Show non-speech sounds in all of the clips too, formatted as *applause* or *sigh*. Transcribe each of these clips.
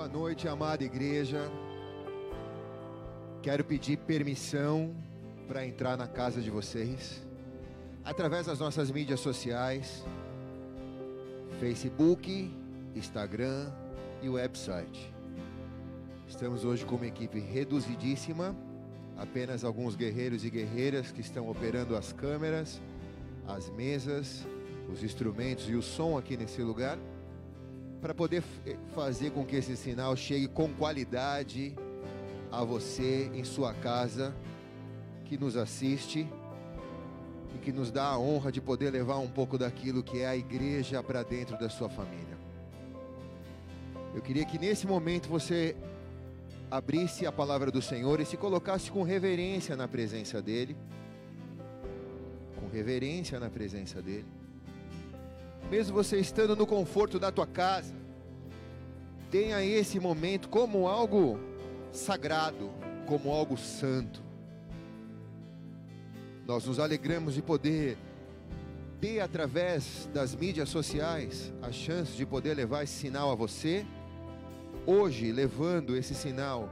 Boa noite, amada igreja. Quero pedir permissão para entrar na casa de vocês através das nossas mídias sociais, Facebook, Instagram e website. Estamos hoje com uma equipe reduzidíssima, apenas alguns guerreiros e guerreiras que estão operando as câmeras, as mesas, os instrumentos e o som aqui nesse lugar para poder eh, fazer com que esse sinal chegue com qualidade a você em sua casa que nos assiste e que nos dá a honra de poder levar um pouco daquilo que é a igreja para dentro da sua família. Eu queria que nesse momento você abrisse a palavra do Senhor e se colocasse com reverência na presença dEle. Com reverência na presença dEle mesmo você estando no conforto da tua casa, tenha esse momento como algo sagrado, como algo santo. Nós nos alegramos de poder ter através das mídias sociais a chance de poder levar esse sinal a você. Hoje, levando esse sinal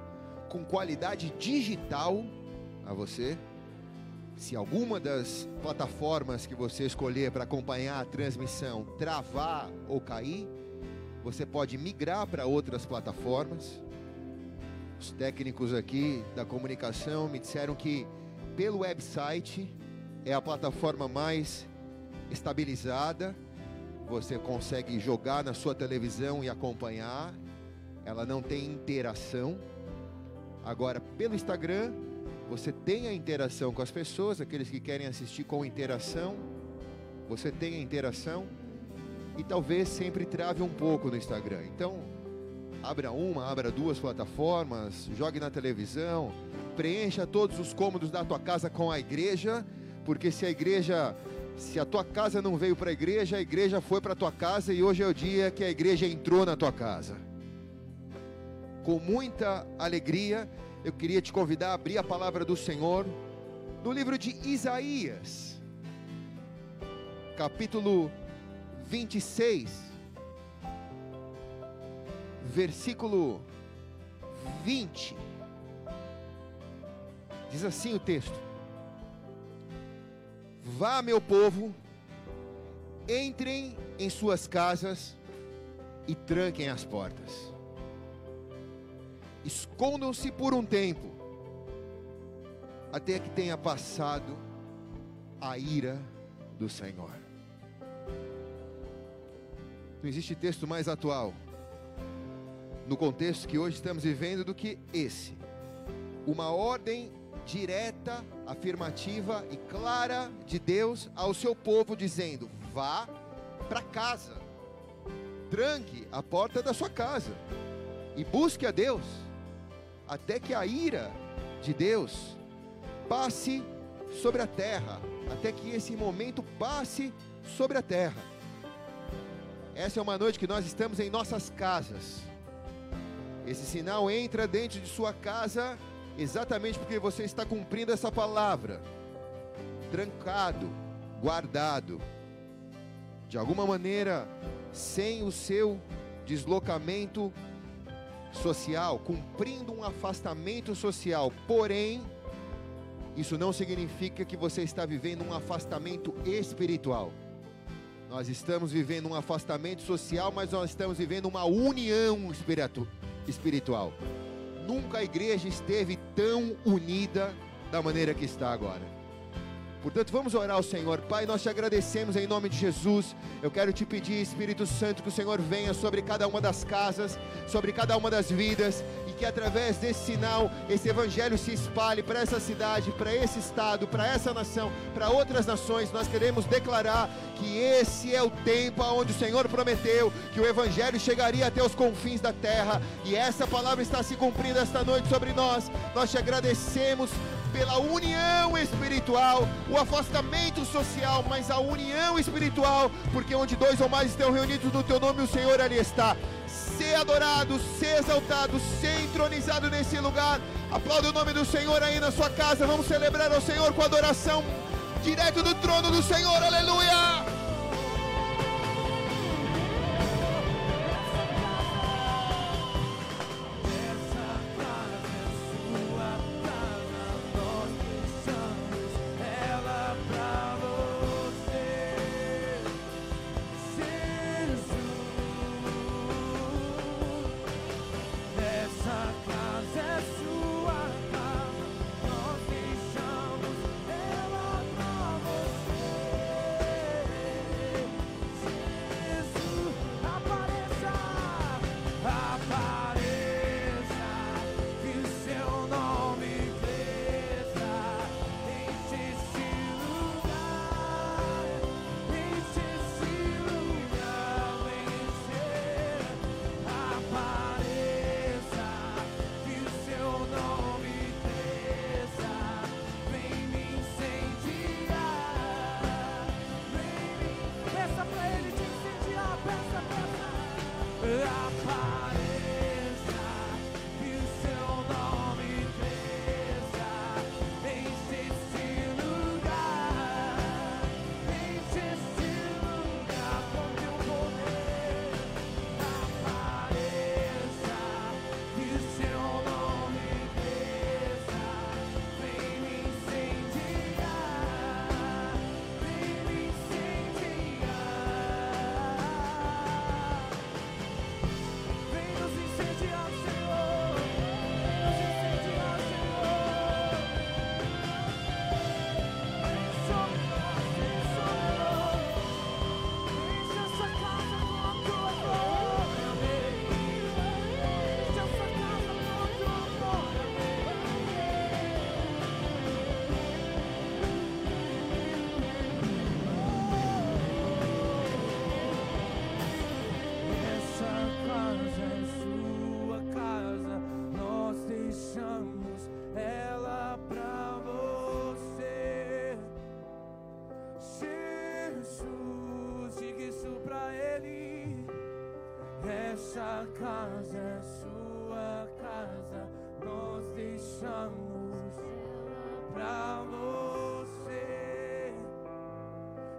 com qualidade digital a você se alguma das plataformas que você escolher para acompanhar a transmissão travar ou cair, você pode migrar para outras plataformas. Os técnicos aqui da comunicação me disseram que pelo website é a plataforma mais estabilizada. Você consegue jogar na sua televisão e acompanhar. Ela não tem interação. Agora, pelo Instagram, você tem a interação com as pessoas, aqueles que querem assistir com interação, você tem a interação e talvez sempre trave um pouco no Instagram. Então, abra uma, abra duas plataformas, jogue na televisão, preencha todos os cômodos da tua casa com a igreja, porque se a igreja, se a tua casa não veio para a igreja, a igreja foi para a tua casa e hoje é o dia que a igreja entrou na tua casa. Com muita alegria, eu queria te convidar a abrir a palavra do Senhor no livro de Isaías, capítulo 26, versículo 20. Diz assim o texto: Vá, meu povo, entrem em suas casas e tranquem as portas escondam-se por um tempo, até que tenha passado a ira do Senhor. Não existe texto mais atual, no contexto que hoje estamos vivendo, do que esse. Uma ordem direta, afirmativa e clara de Deus ao seu povo, dizendo: vá para casa, tranque a porta da sua casa e busque a Deus até que a ira de Deus passe sobre a terra, até que esse momento passe sobre a terra. Essa é uma noite que nós estamos em nossas casas. Esse sinal entra dentro de sua casa exatamente porque você está cumprindo essa palavra. Trancado, guardado. De alguma maneira, sem o seu deslocamento social, cumprindo um afastamento social. Porém, isso não significa que você está vivendo um afastamento espiritual. Nós estamos vivendo um afastamento social, mas nós estamos vivendo uma união espiritual. Nunca a igreja esteve tão unida da maneira que está agora. Portanto, vamos orar ao Senhor. Pai, nós te agradecemos em nome de Jesus. Eu quero te pedir, Espírito Santo, que o Senhor venha sobre cada uma das casas, sobre cada uma das vidas, e que através desse sinal, esse evangelho se espalhe para essa cidade, para esse estado, para essa nação, para outras nações. Nós queremos declarar que esse é o tempo onde o Senhor prometeu que o evangelho chegaria até os confins da terra, e essa palavra está se cumprindo esta noite sobre nós. Nós te agradecemos pela união espiritual, o afastamento social, mas a união espiritual, porque onde dois ou mais estão reunidos no teu nome, o Senhor ali está. Ser adorado, ser exaltado, ser entronizado nesse lugar. Aplauda o nome do Senhor aí na sua casa. Vamos celebrar ao Senhor com adoração direto do trono do Senhor. Aleluia! Nossa casa é sua casa, nós deixamos pra você.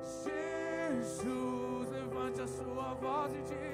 Jesus, levante a sua voz e diga.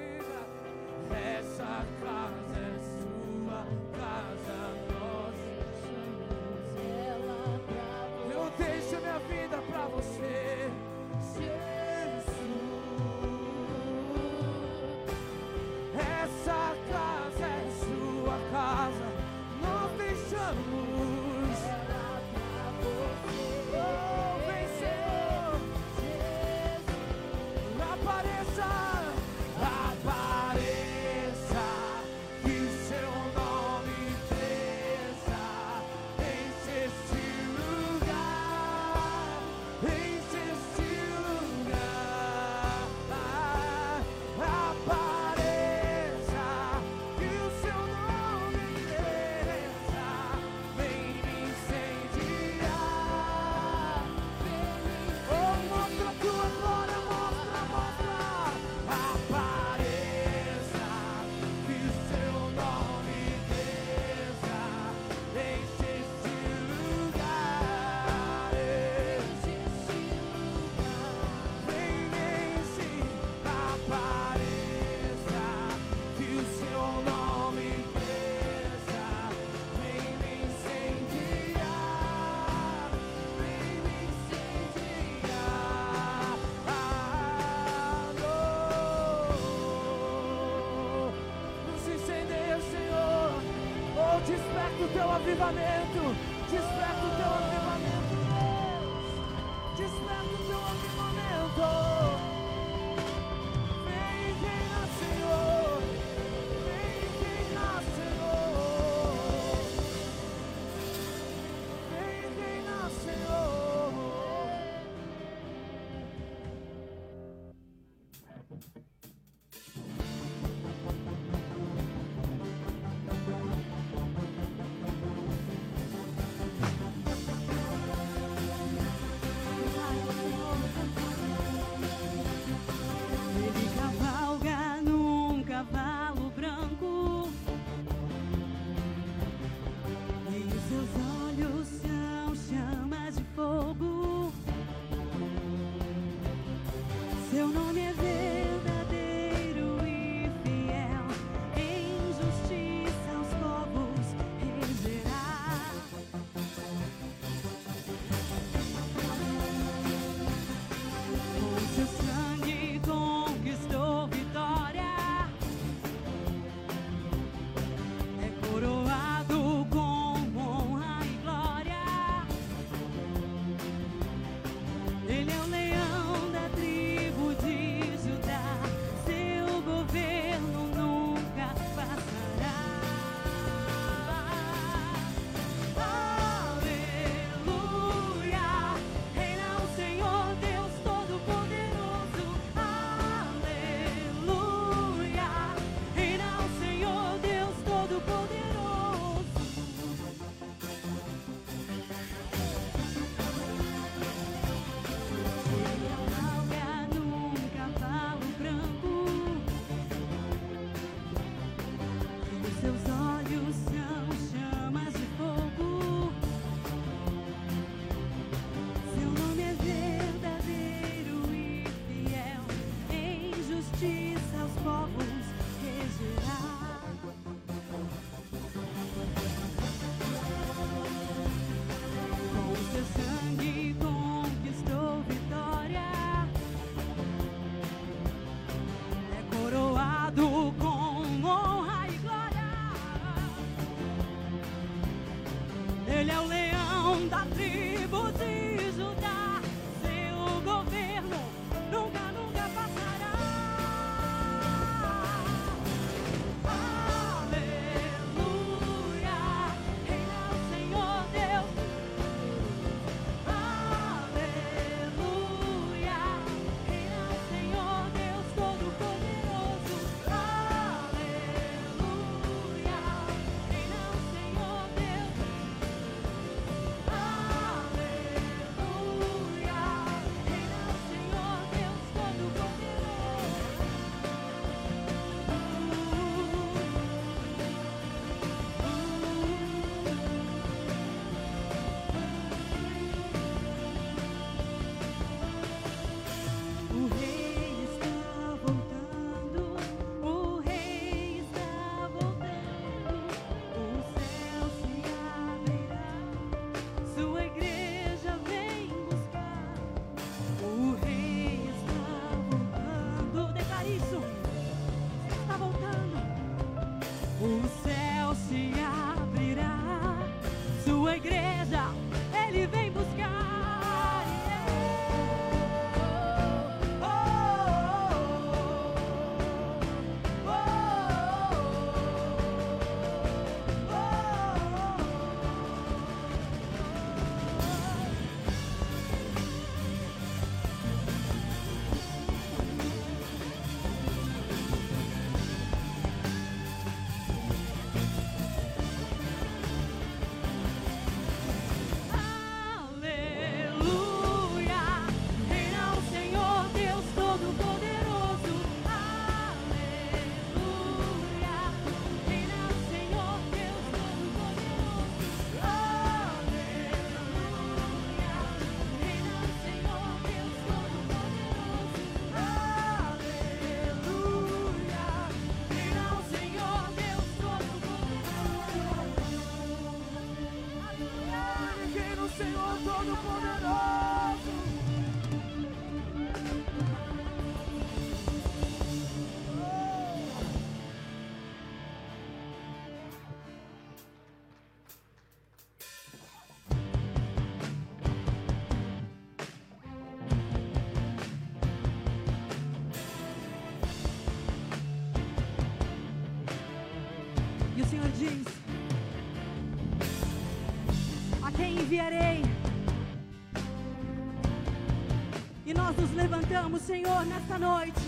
estamos, Senhor, nesta noite,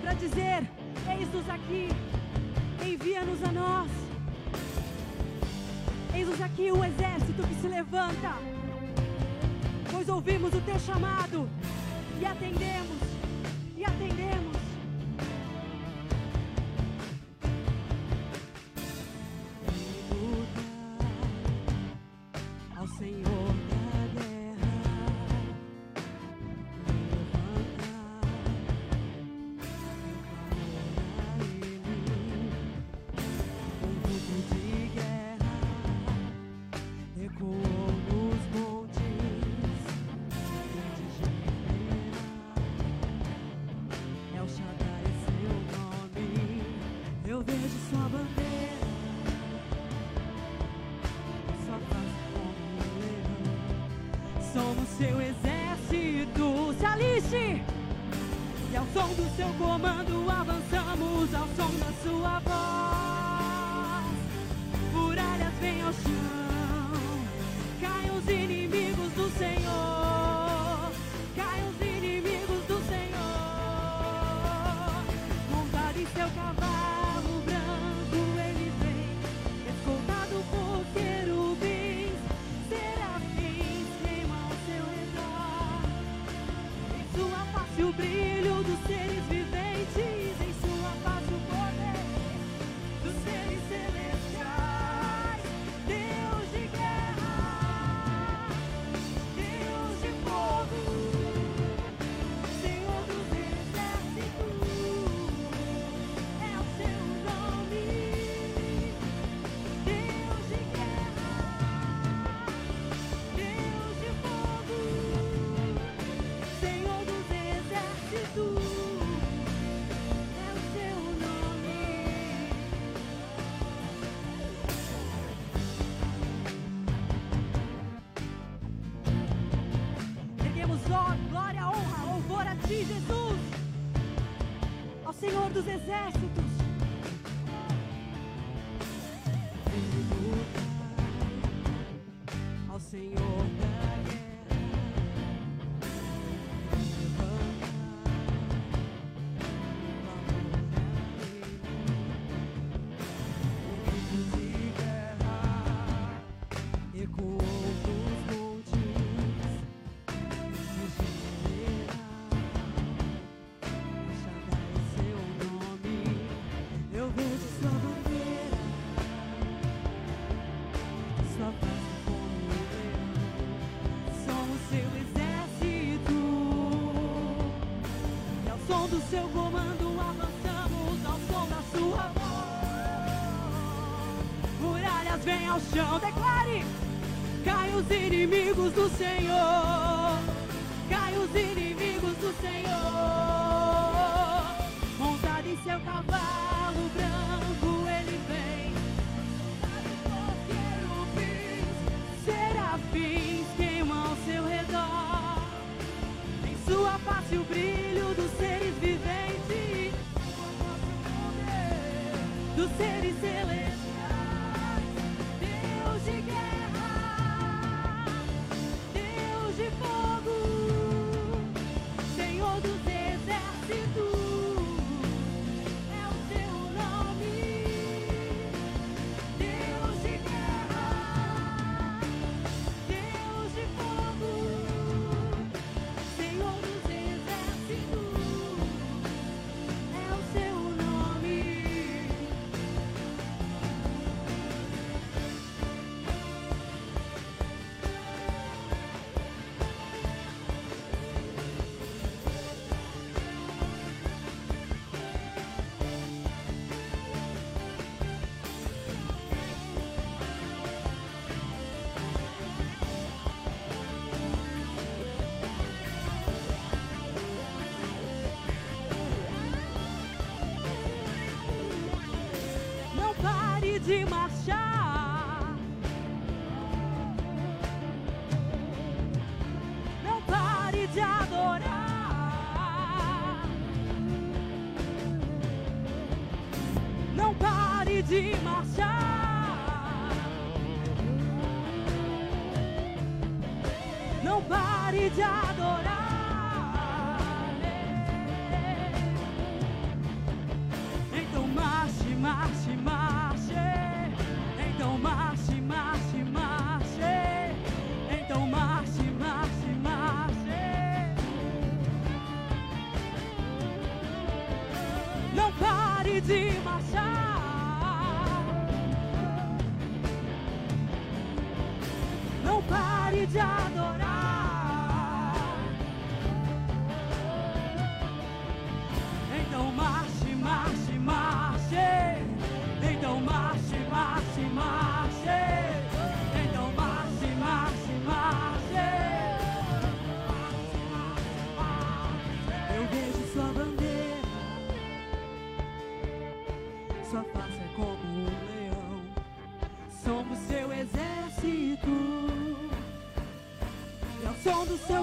para dizer: Eis-nos aqui, envia-nos a nós. Eis-nos aqui o exército que se levanta, pois ouvimos o teu chamado e atendemos, e atendemos. chão, declare: Cai os inimigos do Senhor.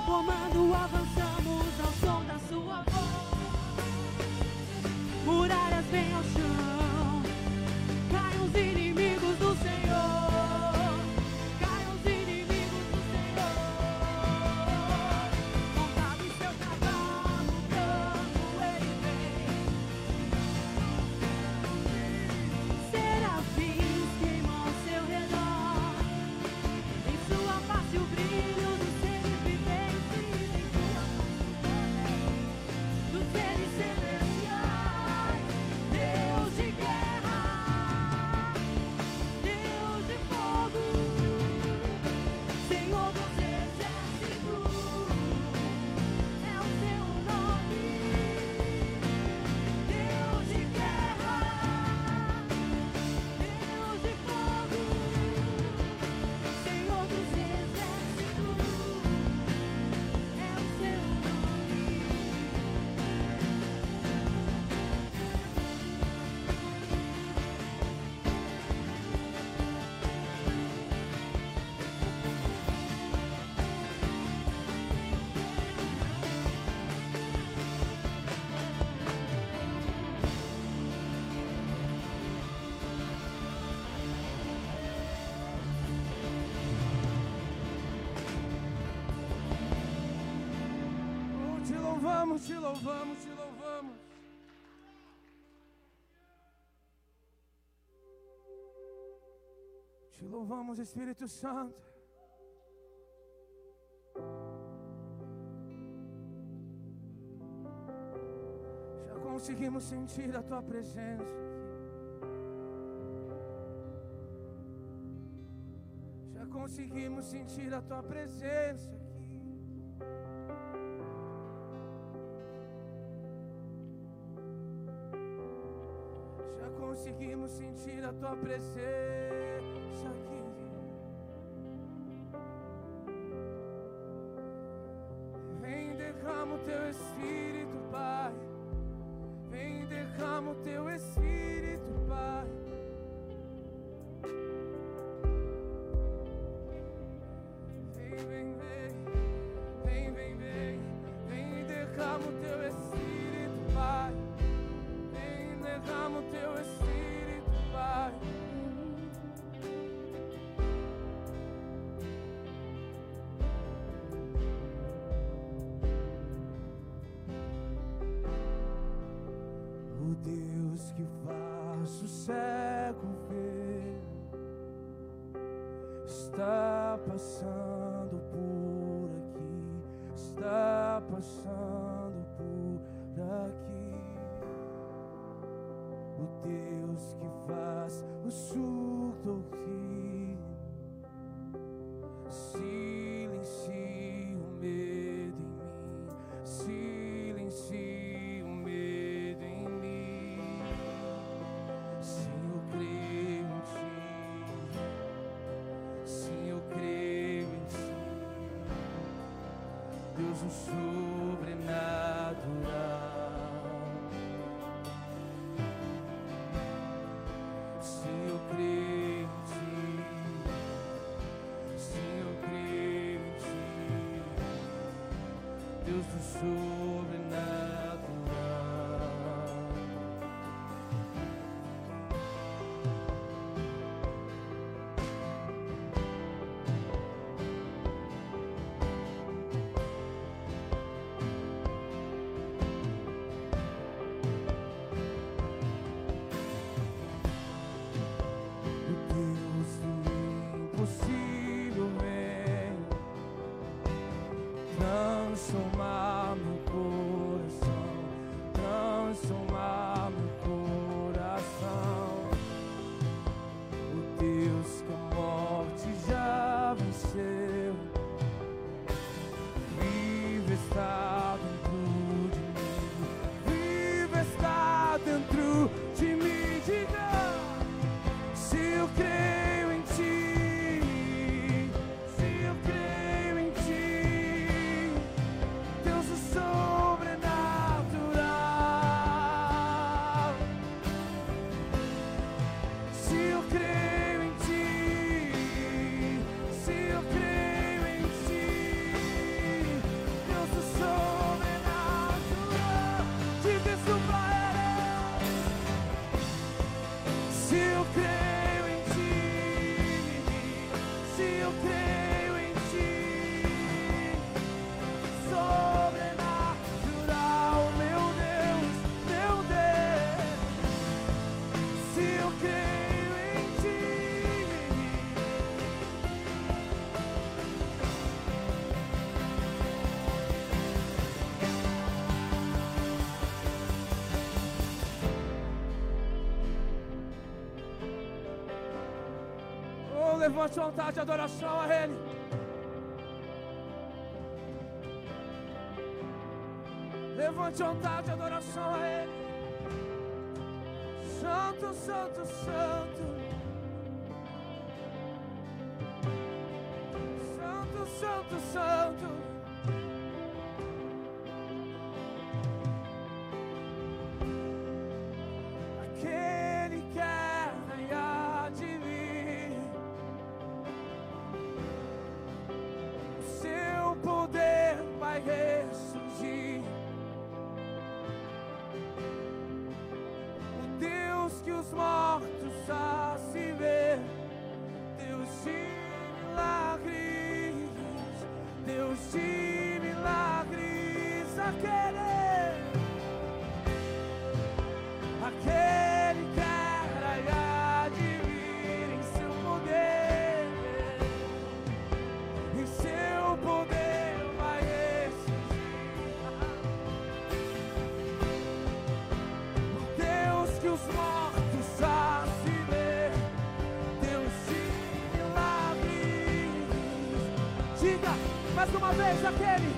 Aquaman. te louvamos, te louvamos. Te louvamos, Espírito Santo. Já conseguimos sentir a tua presença. Já conseguimos sentir a tua presença. conseguimos sentir a tua presença aqui. Vem, derrama o teu espírito. Jesus. Levante um altar de adoração a Ele. Levante um altar de adoração a Ele. Santo, Santo, Santo. mais uma vez aquele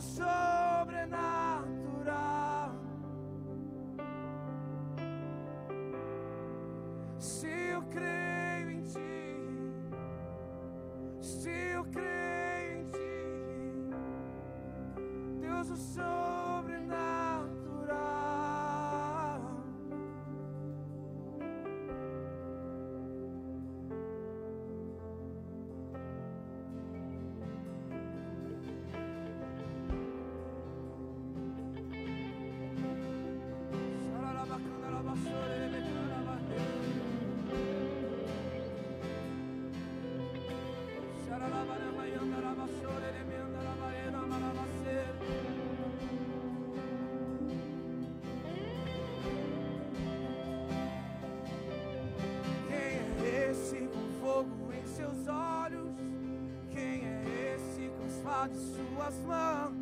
so de suas mãos.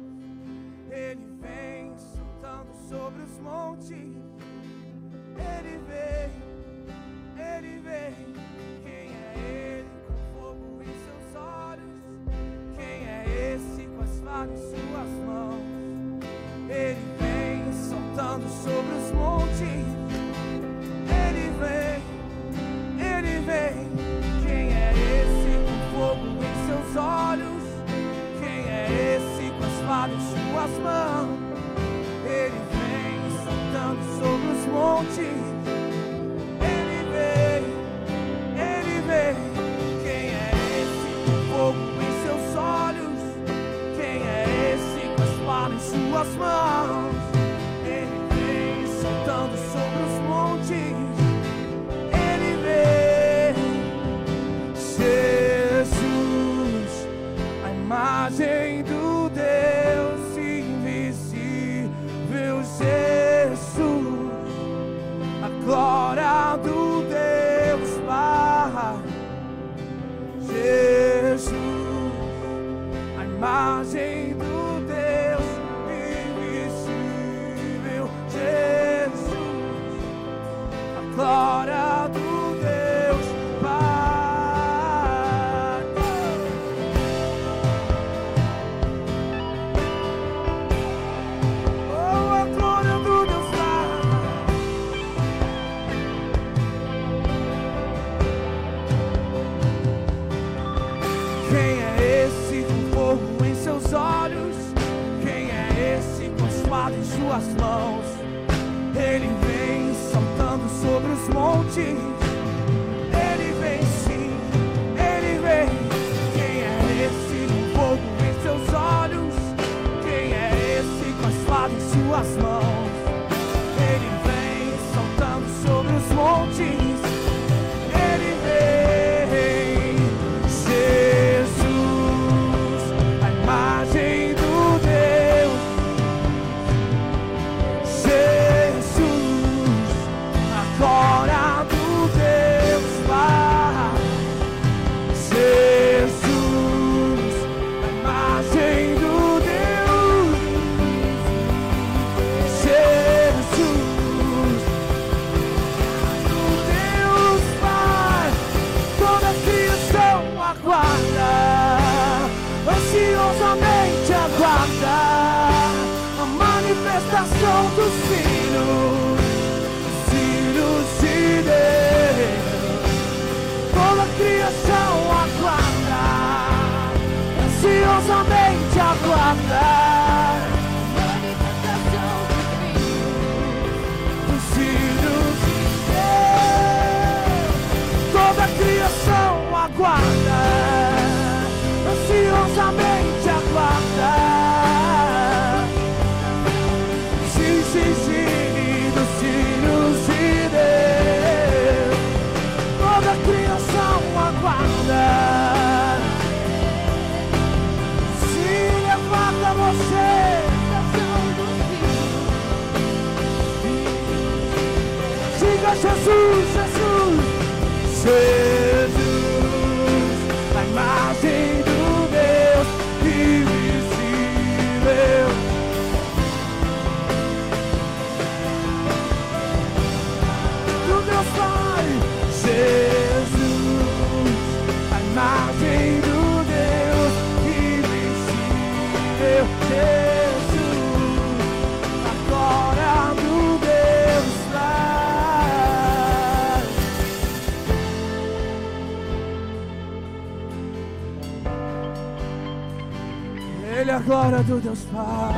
glória do Deus Pai.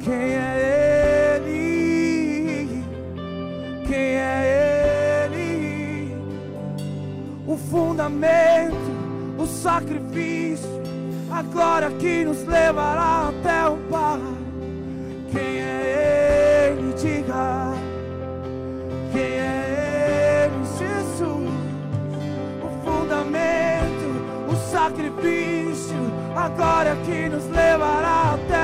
Quem é Ele? Quem é Ele? O fundamento, o sacrifício, a glória que nos levará até o Pai. Quem é sacrifício, a glória é que nos levará até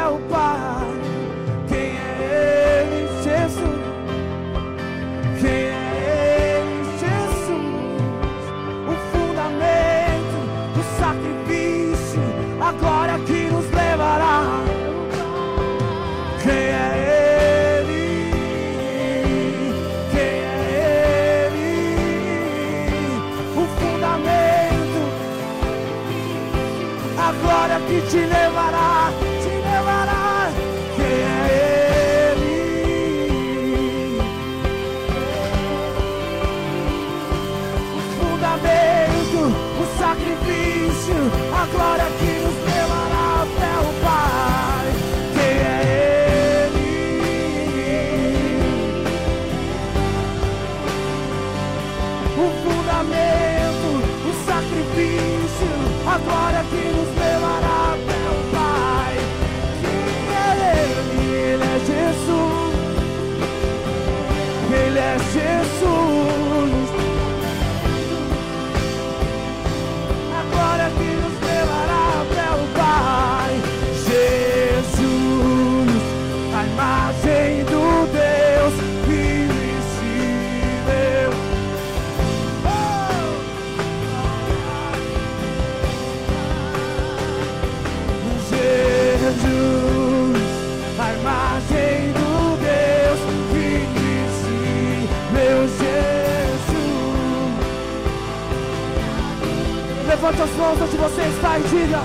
você está e diga: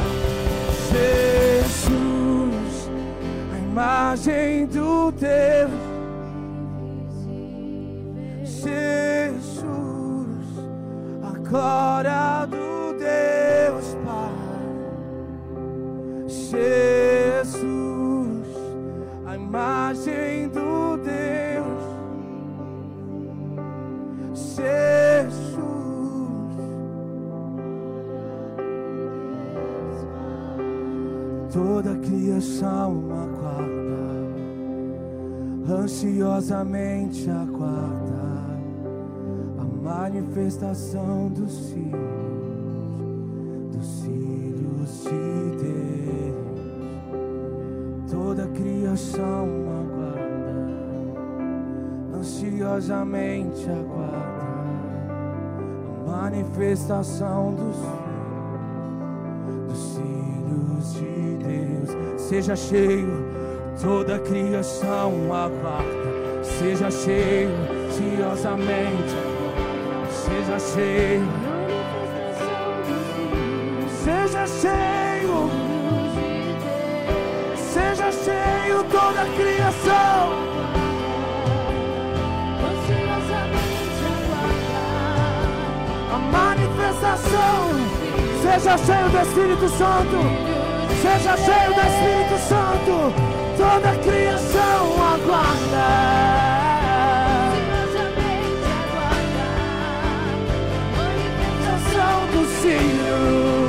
Jesus, a imagem do Deus. Jesus, a ansiosamente aguarda a manifestação dos filhos, dos filhos de Deus. Toda criação aguarda, ansiosamente aguarda a manifestação dos filhos, dos filhos de Deus. Seja cheio, toda criação aguarda, seja cheio, ansiosamente. Seja cheio, seja cheio, seja cheio toda a criação. A manifestação, seja cheio do Espírito Santo, seja cheio do Espírito Santo, toda a criação aguarda. Manifestação dos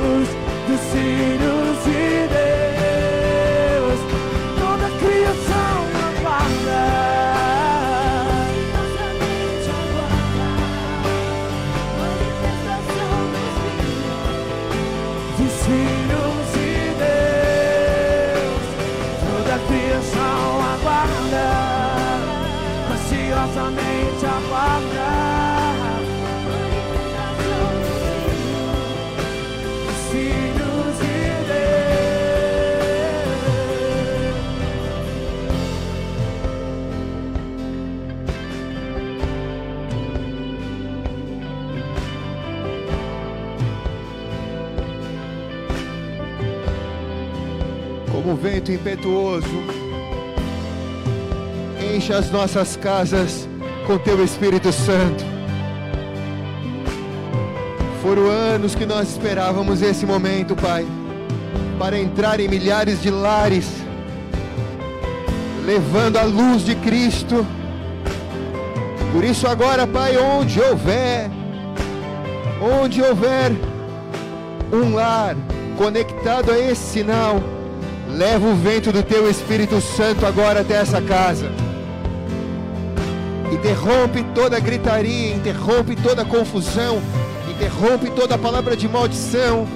vento impetuoso. Encha as nossas casas com teu Espírito Santo. Foram anos que nós esperávamos esse momento, Pai, para entrar em milhares de lares, levando a luz de Cristo. Por isso, agora, Pai, onde houver, onde houver um lar conectado a esse sinal, leva o vento do teu Espírito Santo agora até essa casa. Interrompe toda gritaria, interrompe toda confusão, interrompe toda palavra de maldição.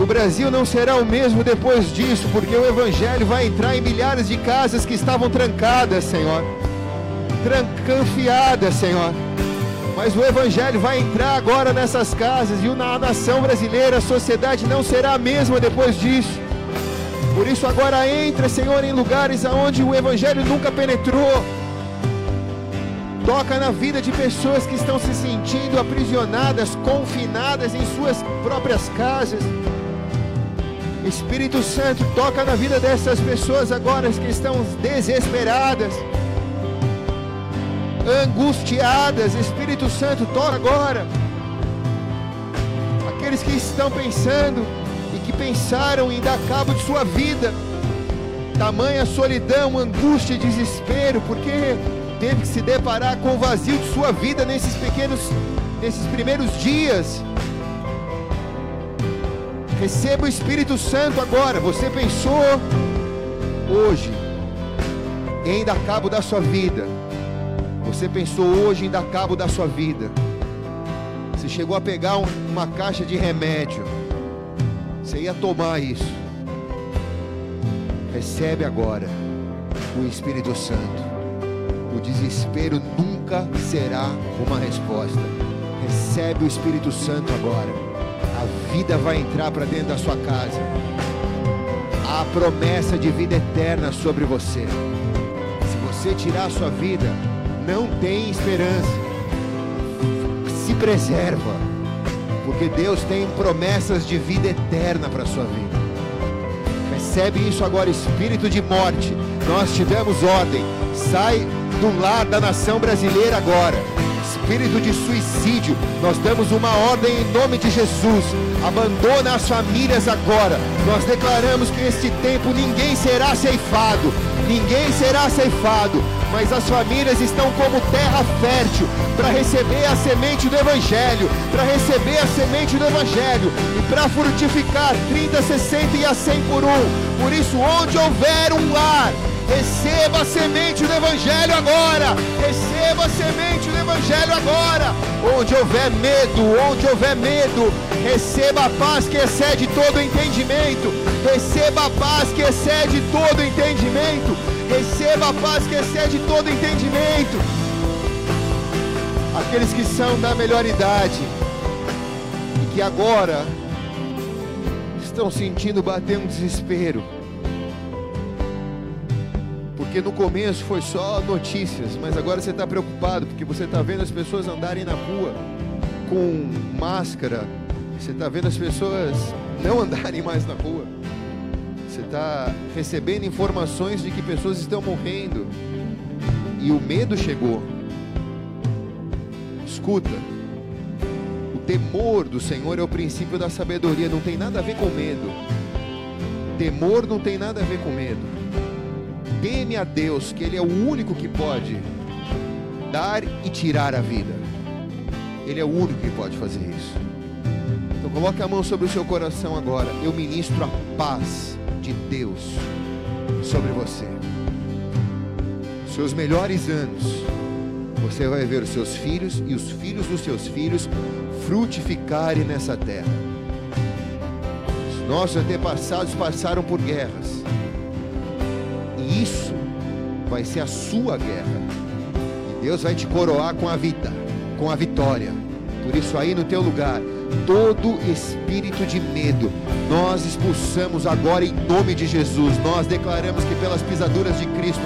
O Brasil não será o mesmo depois disso, porque o Evangelho vai entrar em milhares de casas que estavam trancadas, Senhor. Trancanfiadas, Senhor. Mas o Evangelho vai entrar agora nessas casas e na nação brasileira a sociedade não será a mesma depois disso. Por isso agora entra, Senhor, em lugares aonde o Evangelho nunca penetrou. Toca na vida de pessoas que estão se sentindo aprisionadas, confinadas em suas próprias casas. Espírito Santo, toca na vida dessas pessoas agora que estão desesperadas, angustiadas. Espírito Santo, toca agora. Aqueles que estão pensando e que pensaram em dar cabo de sua vida, tamanha solidão, angústia e desespero, porque teve que se deparar com o vazio de sua vida nesses pequenos, nesses primeiros dias. Receba o Espírito Santo agora. Você pensou hoje em dar cabo da sua vida. Você pensou hoje em dar cabo da sua vida. Você chegou a pegar um, uma caixa de remédio. Você ia tomar isso. Recebe agora o Espírito Santo o desespero nunca será uma resposta. Recebe o Espírito Santo agora. A vida vai entrar para dentro da sua casa. Há promessa de vida eterna sobre você. Se você tirar a sua vida, não tem esperança. Se preserva, porque Deus tem promessas de vida eterna para a sua vida. Recebe isso agora, espírito de morte. Nós te ordem. Sai do lar da nação brasileira agora. Espírito de suicídio, nós damos uma ordem em nome de Jesus. Abandona as famílias agora. Nós declaramos que neste tempo ninguém será ceifado. Ninguém será ceifado, mas as famílias estão como terra fértil para receber a semente do Evangelho, para receber a semente do Evangelho e para frutificar 30, 60 e a 100 por um. Por isso, onde houver um lar, Receba a semente do Evangelho agora. Receba a semente do Evangelho agora. Onde houver medo, onde houver medo, receba a paz que excede todo entendimento. Receba a paz que excede todo entendimento. Receba a paz que excede todo entendimento. Aqueles que são da melhor idade e que agora estão sentindo bater um desespero porque no começo foi só notícias, mas agora você está preocupado porque você está vendo as pessoas andarem na rua com máscara, você está vendo as pessoas não *laughs* andarem mais na rua, você está recebendo informações de que pessoas estão morrendo e o medo chegou. Escuta, o temor do Senhor é o princípio da sabedoria, não tem nada a ver com medo. Temor não tem nada a ver com medo teme a Deus, que Ele é o único que pode dar e tirar a vida. Ele é o único que pode fazer isso. Então coloque a mão sobre o seu coração agora. Eu ministro a paz de Deus sobre você. Seus melhores anos, você vai ver os seus filhos e os filhos dos seus filhos frutificarem nessa terra. Os nossos antepassados passaram por guerras isso vai ser a sua guerra. E Deus vai te coroar com a vida, com a vitória. Por isso, aí no teu lugar, todo espírito de medo, nós expulsamos agora em nome de Jesus. Nós declaramos que pelas pisaduras de Cristo,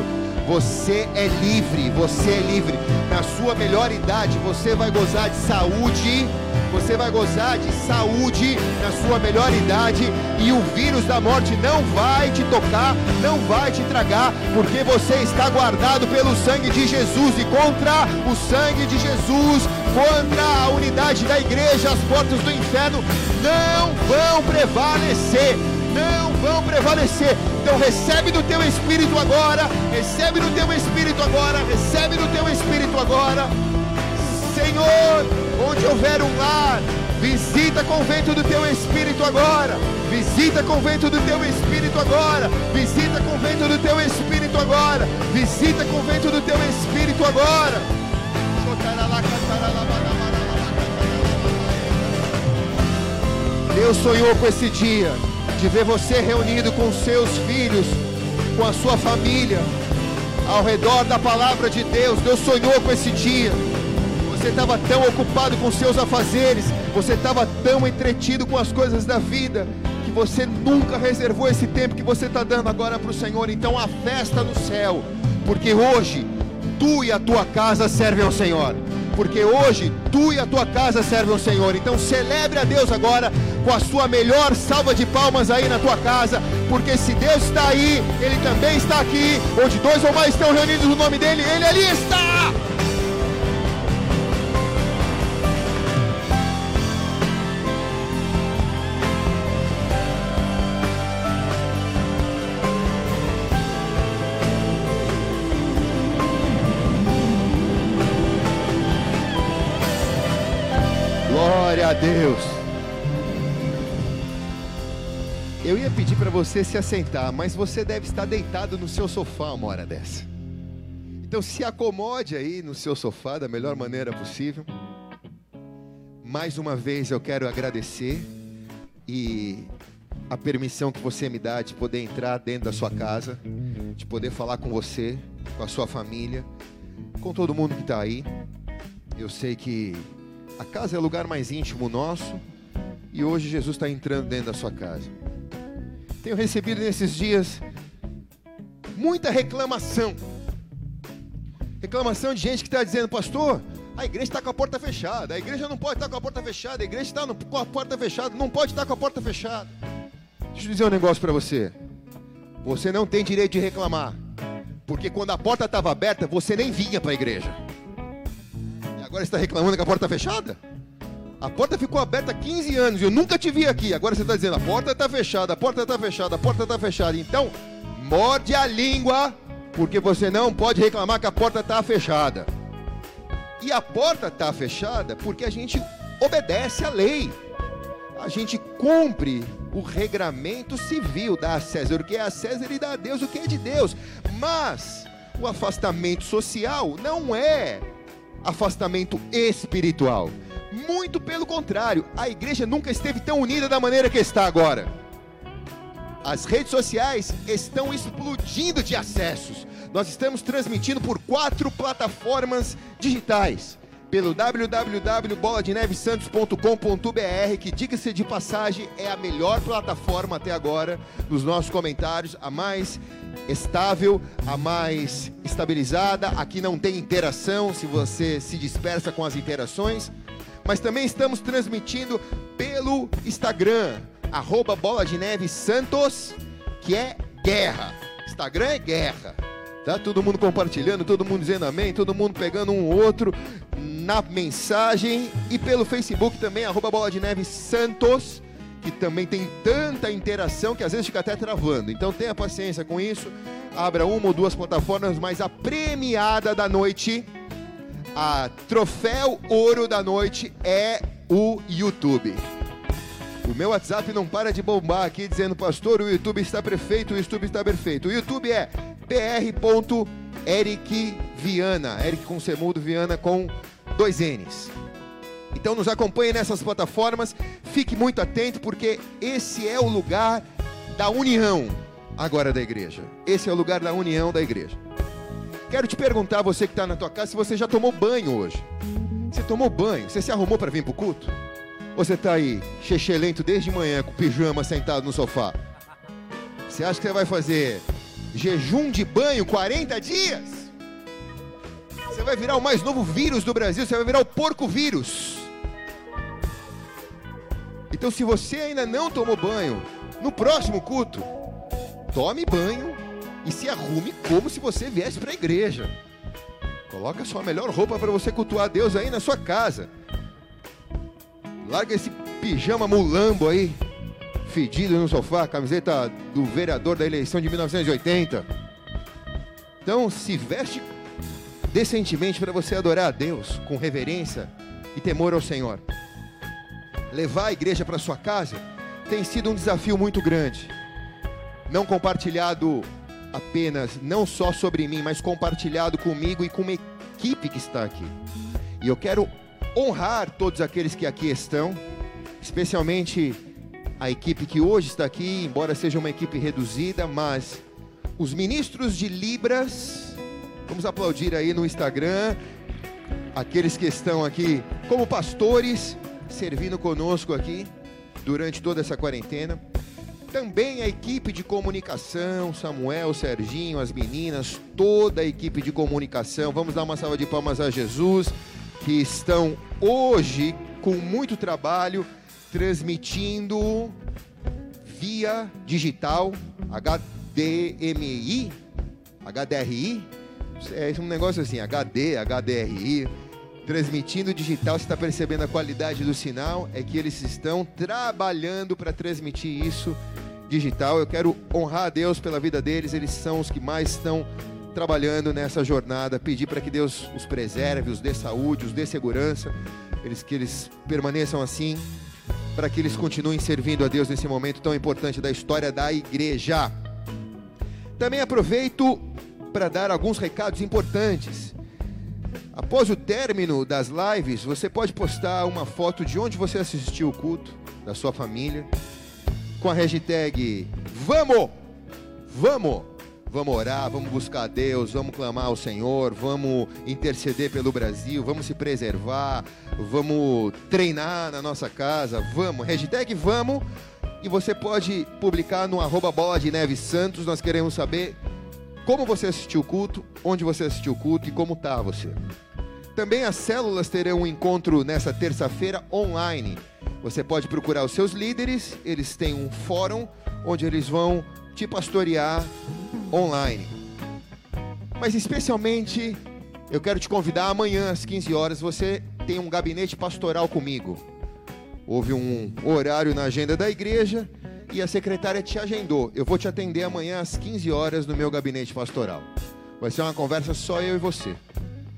você é livre, você é livre. Na sua melhor idade, você vai gozar de saúde você vai gozar de saúde na sua melhor idade e o vírus da morte não vai te tocar, não vai te tragar, porque você está guardado pelo sangue de Jesus e contra o sangue de Jesus, contra a unidade da igreja, as portas do inferno não vão prevalecer. Não vão prevalecer. Então recebe do teu espírito agora, recebe do teu espírito agora, recebe do teu espírito agora. Senhor, onde houver um lar, visita com o vento do teu espírito agora. Visita com o vento do teu espírito agora. Visita com o vento do teu espírito agora. Visita com o vento do teu espírito agora. Deus sonhou com esse dia de ver você reunido com seus filhos, com a sua família, ao redor da palavra de Deus. Deus sonhou com esse dia você estava tão ocupado com seus afazeres, você estava tão entretido com as coisas da vida, que você nunca reservou esse tempo que você está dando agora para o Senhor. Então a festa no céu, porque hoje tu e a tua casa servem ao Senhor. Porque hoje tu e a tua casa servem ao Senhor. Então celebre a Deus agora com a sua melhor salva de palmas aí na tua casa. Porque se Deus está aí, Ele também está aqui. Onde dois ou mais estão reunidos no nome dEle, Ele ali está. Deus. Eu ia pedir para você se assentar, mas você deve estar deitado no seu sofá uma hora dessa. Então se acomode aí no seu sofá da melhor maneira possível. Mais uma vez eu quero agradecer e a permissão que você me dá de poder entrar dentro da sua casa, de poder falar com você, com a sua família, com todo mundo que está aí. Eu sei que a casa é o lugar mais íntimo nosso e hoje Jesus está entrando dentro da sua casa. Tenho recebido nesses dias muita reclamação. Reclamação de gente que está dizendo, pastor, a igreja está com a porta fechada, a igreja não pode estar com a porta fechada, a igreja está com a porta fechada, não pode estar com a porta fechada. Deixa eu dizer um negócio para você. Você não tem direito de reclamar, porque quando a porta estava aberta, você nem vinha para a igreja. Agora está reclamando que a porta está fechada? A porta ficou aberta há 15 anos e eu nunca te vi aqui. Agora você está dizendo a porta está fechada, a porta está fechada, a porta está fechada. Então, morde a língua, porque você não pode reclamar que a porta está fechada. E a porta está fechada porque a gente obedece à lei. A gente cumpre o regramento civil, dá a César o que é a César e dá a Deus o que é de Deus. Mas o afastamento social não é afastamento espiritual. Muito pelo contrário, a igreja nunca esteve tão unida da maneira que está agora. As redes sociais estão explodindo de acessos. Nós estamos transmitindo por quatro plataformas digitais. Pelo www.boladenevesantos.com.br, que diga-se de passagem, é a melhor plataforma até agora nos nossos comentários, a mais estável, a mais estabilizada. Aqui não tem interação, se você se dispersa com as interações. Mas também estamos transmitindo pelo Instagram, arroba Bola de Neve Santos, que é guerra. Instagram é guerra. Tá todo mundo compartilhando, todo mundo dizendo amém, todo mundo pegando um outro na mensagem e pelo Facebook também, arroba Bola de Neve Santos que também tem tanta interação que às vezes fica até travando. Então tenha paciência com isso. Abra uma ou duas plataformas, mas a premiada da noite, a troféu ouro da noite é o YouTube. O meu WhatsApp não para de bombar aqui dizendo, pastor, o YouTube está perfeito, o YouTube está perfeito. O YouTube é pr.ericviana, Eric com semudo, Viana com dois N's. Então nos acompanhe nessas plataformas, fique muito atento, porque esse é o lugar da união agora da igreja. Esse é o lugar da união da igreja. Quero te perguntar, você que está na tua casa, se você já tomou banho hoje. Você tomou banho? Você se arrumou para vir para o culto? Ou você está aí, lento desde manhã, com pijama, sentado no sofá? Você acha que você vai fazer jejum de banho 40 dias? Você vai virar o mais novo vírus do Brasil, você vai virar o porco vírus. Então, se você ainda não tomou banho, no próximo culto, tome banho e se arrume como se você viesse para a igreja. Coloca a sua melhor roupa para você cultuar Deus aí na sua casa. Larga esse pijama mulambo aí, fedido no sofá, camiseta do vereador da eleição de 1980. Então, se veste decentemente para você adorar a Deus com reverência e temor ao Senhor levar a igreja para sua casa tem sido um desafio muito grande. Não compartilhado apenas, não só sobre mim, mas compartilhado comigo e com uma equipe que está aqui. E eu quero honrar todos aqueles que aqui estão, especialmente a equipe que hoje está aqui, embora seja uma equipe reduzida, mas os ministros de Libras, vamos aplaudir aí no Instagram, aqueles que estão aqui como pastores, servindo conosco aqui durante toda essa quarentena. Também a equipe de comunicação, Samuel, Serginho, as meninas, toda a equipe de comunicação. Vamos dar uma salva de palmas a Jesus, que estão hoje com muito trabalho transmitindo via digital, HDMI, HDRI, é um negócio assim, HD, HDRI, transmitindo digital. Você está percebendo a qualidade do sinal? É que eles estão trabalhando para transmitir isso digital. Eu quero honrar a Deus pela vida deles, eles são os que mais estão trabalhando nessa jornada. Pedir para que Deus os preserve, os dê saúde, os dê segurança, eles, que eles permaneçam assim, para que eles continuem servindo a Deus nesse momento tão importante da história da igreja. Também aproveito para dar alguns recados importantes. Após o término das lives, você pode postar uma foto de onde você assistiu o culto, da sua família, com a hashtag Vamos! Vamos! Vamos orar, vamos buscar a Deus, vamos clamar ao Senhor, vamos interceder pelo Brasil, vamos se preservar, vamos treinar na nossa casa, vamos. Hashtag vamos. E você pode publicar no arroba Bola de Neve Santos. Nós queremos saber como você assistiu o culto, onde você assistiu o culto e como está você. Também as células terão um encontro nessa terça-feira online. Você pode procurar os seus líderes, eles têm um fórum onde eles vão te pastorear online. Mas especialmente, eu quero te convidar amanhã às 15 horas, você tem um gabinete pastoral comigo. Houve um horário na agenda da igreja e a secretária te agendou. Eu vou te atender amanhã às 15 horas no meu gabinete pastoral. Vai ser uma conversa só eu e você.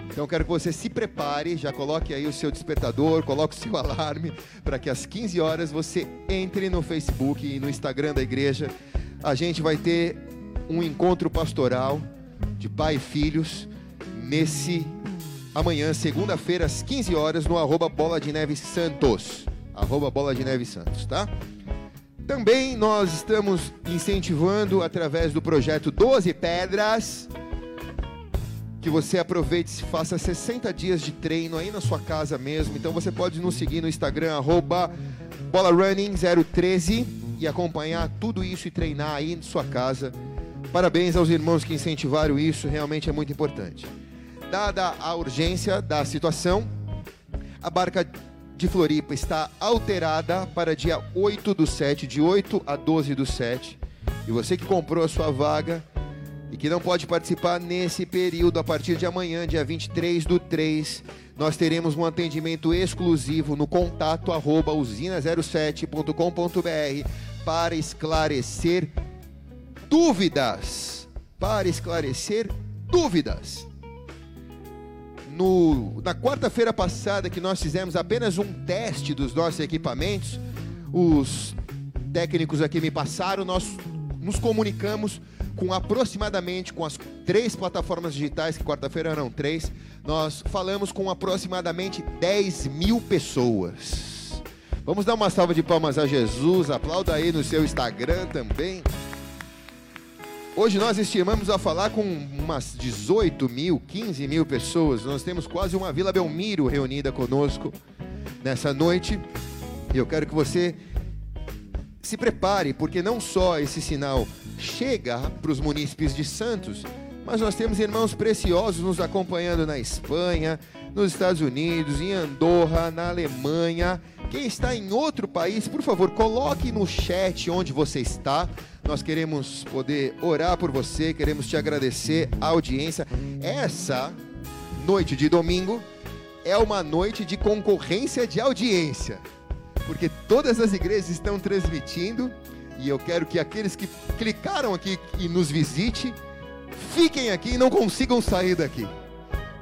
Então quero que você se prepare, já coloque aí o seu despertador, coloque o seu *laughs* alarme, para que às 15 horas você entre no Facebook e no Instagram da igreja. A gente vai ter um encontro pastoral de pai e filhos nesse amanhã, segunda-feira, às 15 horas, no arroba Bola de Neve Santos. Arroba Bola de Neve Santos, tá? Também nós estamos incentivando através do projeto 12 Pedras que você aproveite e faça 60 dias de treino aí na sua casa mesmo. Então você pode nos seguir no Instagram, arroba bolarunning013 e acompanhar tudo isso e treinar aí em sua casa. Parabéns aos irmãos que incentivaram isso, realmente é muito importante. Dada a urgência da situação, a barca de Floripa está alterada para dia 8 do 7, de 8 a 12 do 7. E você que comprou a sua vaga, e que não pode participar nesse período, a partir de amanhã, dia 23 do 3, nós teremos um atendimento exclusivo no contato arroba usina07.com.br para esclarecer dúvidas. Para esclarecer dúvidas. No, na quarta-feira passada, que nós fizemos apenas um teste dos nossos equipamentos, os técnicos aqui me passaram, nós nos comunicamos com aproximadamente, com as três plataformas digitais, que quarta-feira eram três, nós falamos com aproximadamente 10 mil pessoas. Vamos dar uma salva de palmas a Jesus, aplauda aí no seu Instagram também. Hoje nós estimamos a falar com umas 18 mil, 15 mil pessoas. Nós temos quase uma Vila Belmiro reunida conosco nessa noite. E eu quero que você se prepare, porque não só esse sinal chega para os munícipes de Santos, mas nós temos irmãos preciosos nos acompanhando na Espanha, nos Estados Unidos, em Andorra, na Alemanha. Quem está em outro país, por favor, coloque no chat onde você está. Nós queremos poder orar por você, queremos te agradecer a audiência. Essa noite de domingo é uma noite de concorrência de audiência porque todas as igrejas estão transmitindo e eu quero que aqueles que clicaram aqui e nos visite fiquem aqui e não consigam sair daqui.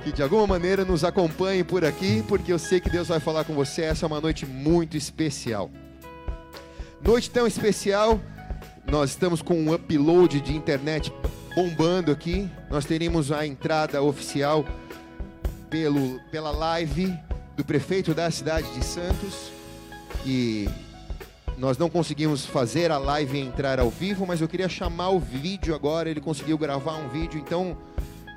Que de alguma maneira nos acompanhem por aqui, porque eu sei que Deus vai falar com você. Essa é uma noite muito especial. Noite tão especial, nós estamos com um upload de internet bombando aqui. Nós teremos a entrada oficial pelo, pela live do prefeito da cidade de Santos e nós não conseguimos fazer a live entrar ao vivo, mas eu queria chamar o vídeo agora. Ele conseguiu gravar um vídeo, então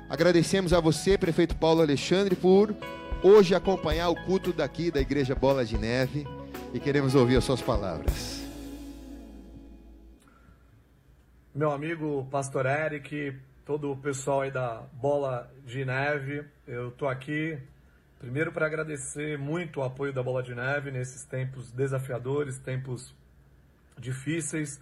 agradecemos a você, prefeito Paulo Alexandre, por hoje acompanhar o culto daqui da Igreja Bola de Neve e queremos ouvir as suas palavras. meu amigo Pastor Eric, todo o pessoal aí da Bola de Neve. Eu tô aqui primeiro para agradecer muito o apoio da Bola de Neve nesses tempos desafiadores, tempos difíceis,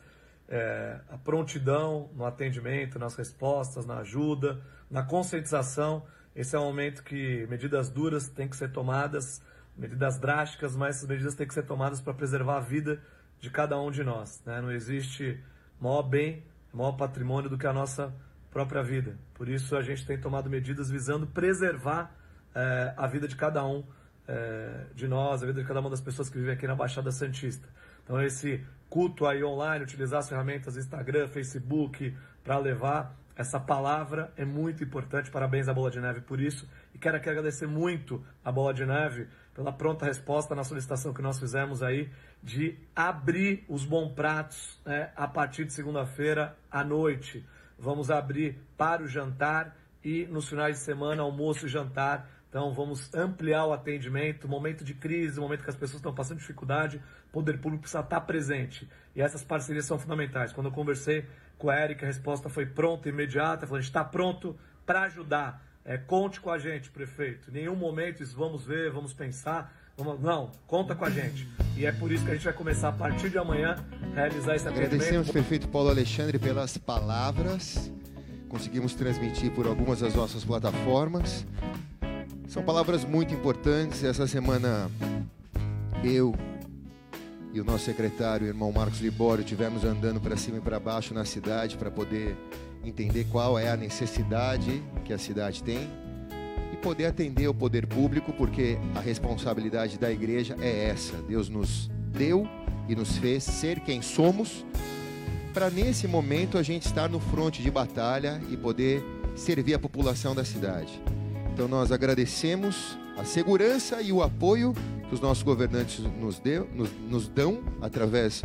é, a prontidão no atendimento, nas respostas, na ajuda, na conscientização. Esse é um momento que medidas duras têm que ser tomadas, medidas drásticas, mas essas medidas têm que ser tomadas para preservar a vida de cada um de nós. Né? Não existe maior bem, maior patrimônio do que a nossa própria vida. Por isso a gente tem tomado medidas visando preservar é, a vida de cada um é, de nós, a vida de cada uma das pessoas que vivem aqui na Baixada Santista. Então esse culto aí online, utilizar as ferramentas Instagram, Facebook para levar essa palavra é muito importante. Parabéns à Bola de Neve por isso. E quero aqui agradecer muito à Bola de Neve pela pronta resposta na solicitação que nós fizemos aí de abrir os bom pratos né, a partir de segunda-feira à noite. Vamos abrir para o jantar e nos finais de semana, almoço e jantar. Então vamos ampliar o atendimento, momento de crise, momento que as pessoas estão passando dificuldade, o poder público precisa estar presente. E essas parcerias são fundamentais. Quando eu conversei com a Erika, a resposta foi pronta, imediata, falou, a gente está pronto para ajudar. É, conte com a gente, prefeito. Em nenhum momento isso vamos ver, vamos pensar. Vamos... Não, conta com a gente. E é por isso que a gente vai começar a partir de amanhã realizar esse atendimento. Agradecemos prefeito Paulo Alexandre pelas palavras. Conseguimos transmitir por algumas das nossas plataformas. São palavras muito importantes. Essa semana eu e o nosso secretário, o irmão Marcos Libório, tivemos andando para cima e para baixo na cidade para poder entender qual é a necessidade que a cidade tem e poder atender o poder público, porque a responsabilidade da igreja é essa. Deus nos deu e nos fez ser quem somos, para nesse momento a gente estar no fronte de batalha e poder servir a população da cidade. Então nós agradecemos a segurança e o apoio que os nossos governantes nos, deu, nos, nos dão através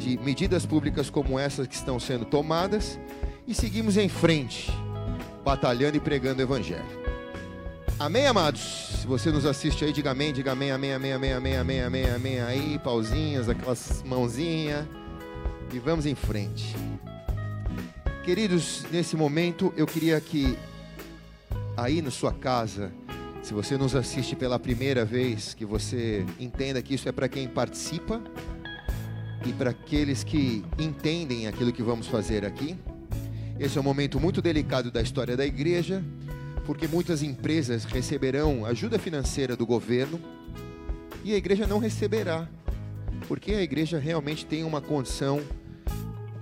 de medidas públicas como essas que estão sendo tomadas e seguimos em frente, batalhando e pregando o Evangelho. Amém, amados? Se você nos assiste aí, diga amém, diga amém, amém, amém, amém, amém, amém, amém, amém aí, pauzinhas, aquelas mãozinhas. E vamos em frente. Queridos, nesse momento eu queria que aí na sua casa se você nos assiste pela primeira vez, que você entenda que isso é para quem participa e para aqueles que entendem aquilo que vamos fazer aqui. Esse é um momento muito delicado da história da igreja, porque muitas empresas receberão ajuda financeira do governo e a igreja não receberá, porque a igreja realmente tem uma condição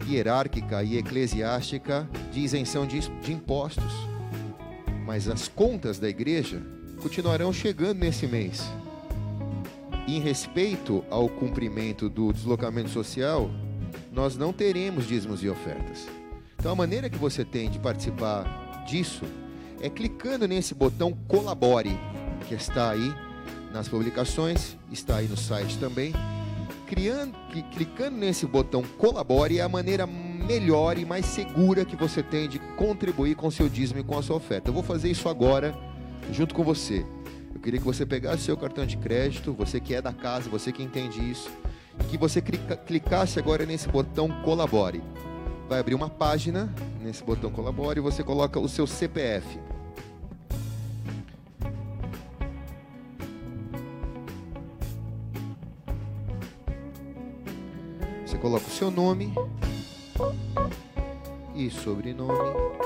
hierárquica e eclesiástica de isenção de, impostos. Mas as contas da igreja continuarão chegando nesse mês. Em respeito ao cumprimento do deslocamento social, nós não teremos dízimos e ofertas. Então a maneira que você tem de participar disso é clicando nesse botão colabore, que está aí nas publicações, está aí no site também. Criando, clicando nesse botão colabore é a maneira melhor e mais segura que você tem de contribuir com seu dízimo e com a sua oferta. Eu vou fazer isso agora junto com você. Eu queria que você pegasse seu cartão de crédito, você que é da casa, você que entende isso, e que você clicasse agora nesse botão colabore. Vai abrir uma página nesse botão colabore e você coloca o seu CPF. Você coloca o seu nome e sobrenome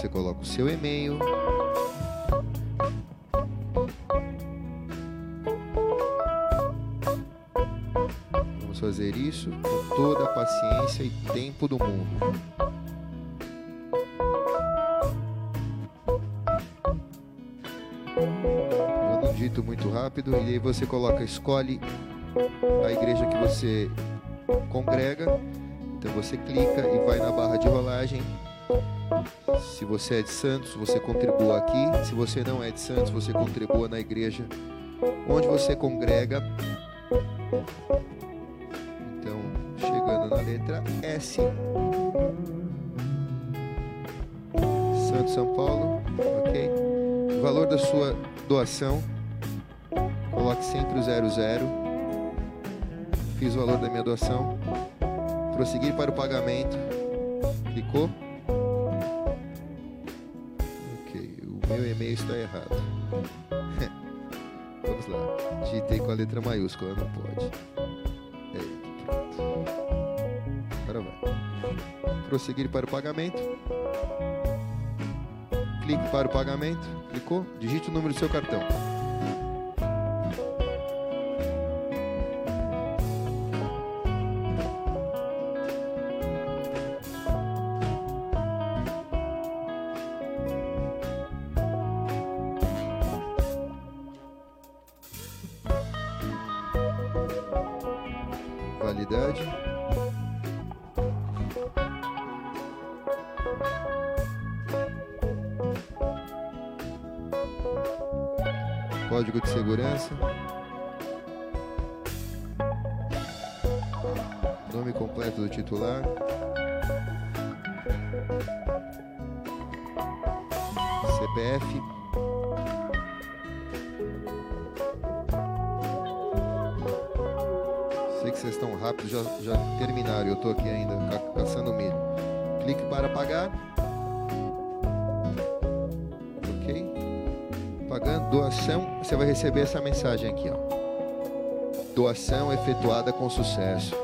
você coloca o seu e-mail. Vamos fazer isso com toda a paciência e tempo do mundo. Manda um dito muito rápido e aí você coloca, escolhe a igreja que você congrega. Então você clica e vai na barra de rolagem se você é de Santos, você contribua aqui. Se você não é de Santos, você contribua na igreja onde você congrega. Então, chegando na letra S. Santos São Paulo, ok? O valor da sua doação, coloque sempre o 00. Fiz o valor da minha doação. Prosseguir para o pagamento. Clicou? Ok, o meu e-mail está errado. *laughs* Vamos lá. Digitei com a letra maiúscula, não pode. É, pronto. Agora vai. Prosseguir para o pagamento. Clique para o pagamento. Clicou? Digite o número do seu cartão. Receber essa mensagem aqui, ó. Doação efetuada com sucesso.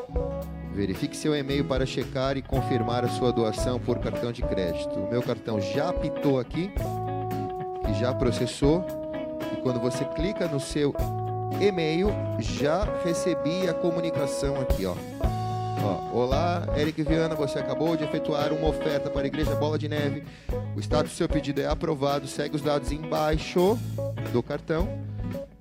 Verifique seu e-mail para checar e confirmar a sua doação por cartão de crédito. O meu cartão já apitou aqui, que já processou. E quando você clica no seu e-mail, já recebi a comunicação aqui, ó. Ó, Olá, Eric Viana, você acabou de efetuar uma oferta para a Igreja Bola de Neve. O status do seu pedido é aprovado. Segue os dados embaixo do cartão.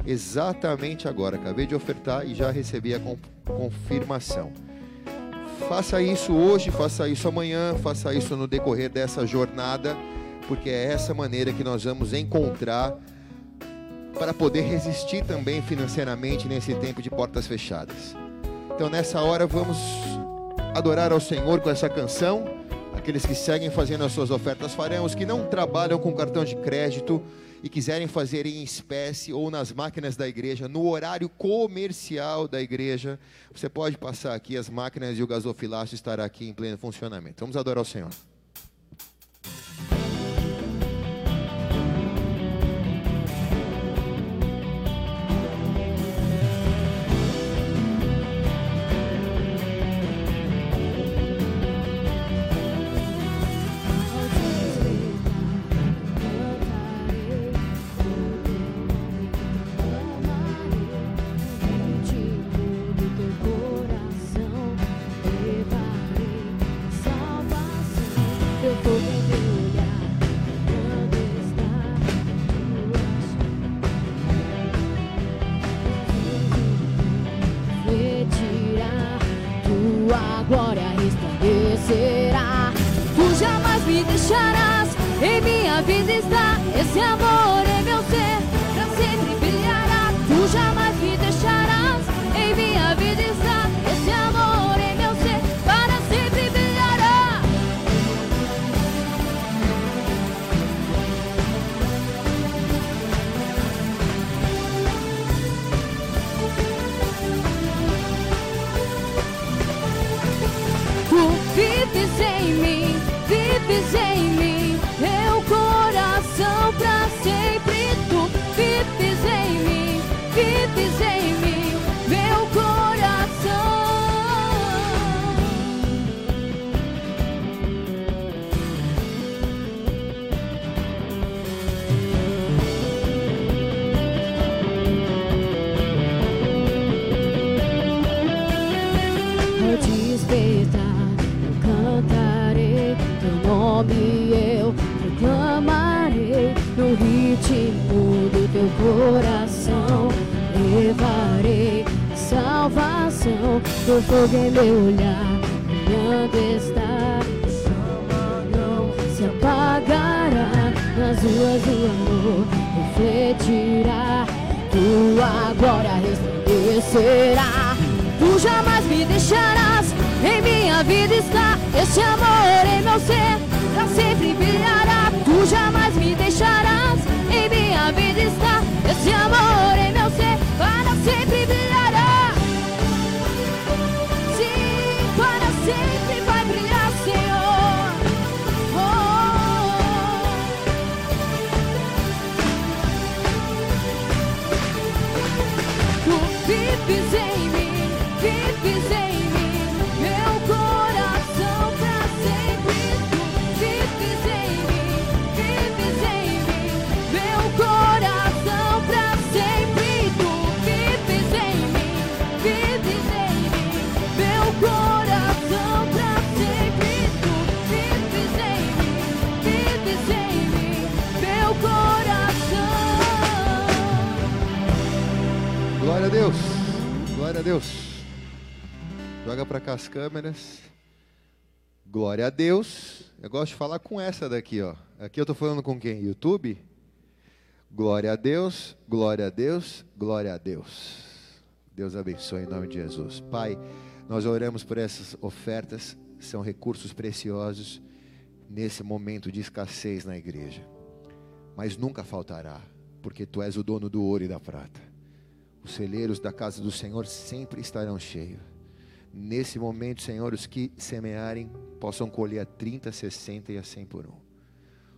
Exatamente agora. Acabei de ofertar e já recebi a con- confirmação. Faça isso hoje, faça isso amanhã, faça isso no decorrer dessa jornada, porque é essa maneira que nós vamos encontrar para poder resistir também financeiramente nesse tempo de portas fechadas. Então, nessa hora, vamos adorar ao Senhor com essa canção. Aqueles que seguem fazendo as suas ofertas farão, os que não trabalham com cartão de crédito e quiserem fazer em espécie ou nas máquinas da igreja, no horário comercial da igreja, você pode passar aqui, as máquinas e o gasofilácio estará aqui em pleno funcionamento. Vamos adorar o Senhor. Jamais me câmeras. Glória a Deus. Eu gosto de falar com essa daqui, ó. Aqui eu estou falando com quem? YouTube? Glória a Deus, glória a Deus, glória a Deus. Deus abençoe em nome de Jesus. Pai, nós oramos por essas ofertas, são recursos preciosos nesse momento de escassez na igreja. Mas nunca faltará, porque tu és o dono do ouro e da prata. Os celeiros da casa do Senhor sempre estarão cheios. Nesse momento, Senhor, os que semearem possam colher a 30, 60 e a 100 por um.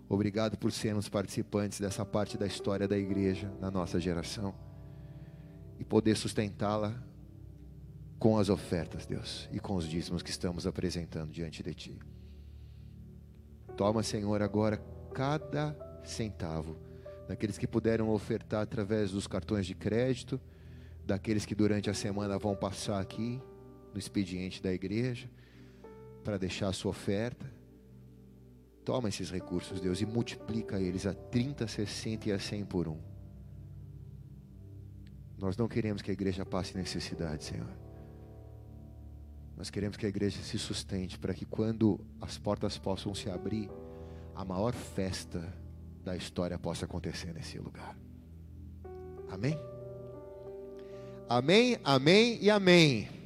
Obrigado por sermos participantes dessa parte da história da igreja na nossa geração e poder sustentá-la com as ofertas, Deus, e com os dízimos que estamos apresentando diante de Ti. Toma, Senhor, agora cada centavo daqueles que puderam ofertar através dos cartões de crédito, daqueles que durante a semana vão passar aqui no expediente da igreja para deixar a sua oferta. Toma esses recursos, Deus, e multiplica eles a 30, 60 e a 100 por um. Nós não queremos que a igreja passe necessidade, Senhor. Nós queremos que a igreja se sustente para que quando as portas possam se abrir, a maior festa da história possa acontecer nesse lugar. Amém? Amém, amém e amém.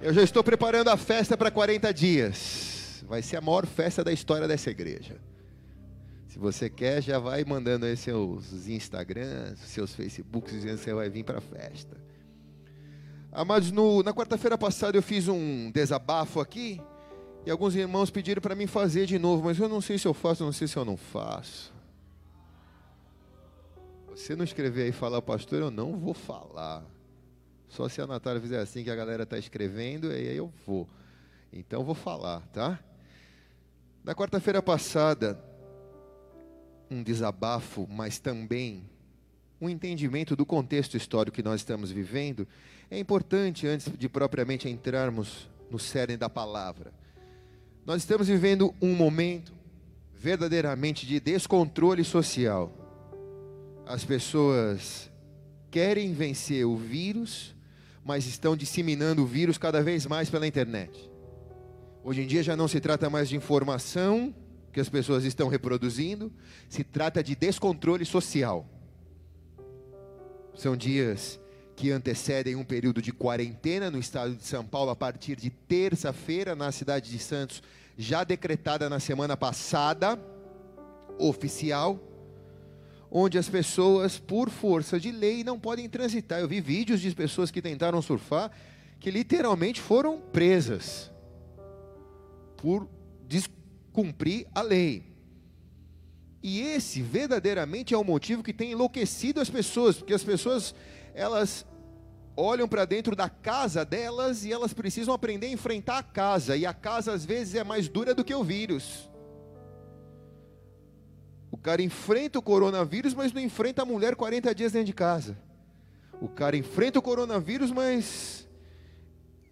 Eu já estou preparando a festa para 40 dias. Vai ser a maior festa da história dessa igreja. Se você quer, já vai mandando aí seus Instagrams, seus Facebooks, dizendo que você vai vir para a festa. Amados, no, na quarta-feira passada eu fiz um desabafo aqui. E alguns irmãos pediram para mim fazer de novo, mas eu não sei se eu faço, não sei se eu não faço. Você não escrever aí e falar, pastor, eu não vou falar. Só se a Natália fizer assim que a galera está escrevendo, aí eu vou. Então vou falar, tá? Na quarta-feira passada, um desabafo, mas também um entendimento do contexto histórico que nós estamos vivendo, é importante antes de propriamente entrarmos no cerne da palavra. Nós estamos vivendo um momento verdadeiramente de descontrole social. As pessoas querem vencer o vírus, mas estão disseminando o vírus cada vez mais pela internet. Hoje em dia já não se trata mais de informação que as pessoas estão reproduzindo, se trata de descontrole social. São dias que antecedem um período de quarentena no estado de São Paulo a partir de terça-feira na cidade de Santos, já decretada na semana passada, oficial, onde as pessoas, por força de lei, não podem transitar. Eu vi vídeos de pessoas que tentaram surfar que literalmente foram presas por descumprir a lei. E esse verdadeiramente é o motivo que tem enlouquecido as pessoas, porque as pessoas elas olham para dentro da casa delas e elas precisam aprender a enfrentar a casa, e a casa às vezes é mais dura do que o vírus. O cara enfrenta o coronavírus, mas não enfrenta a mulher 40 dias dentro de casa. O cara enfrenta o coronavírus, mas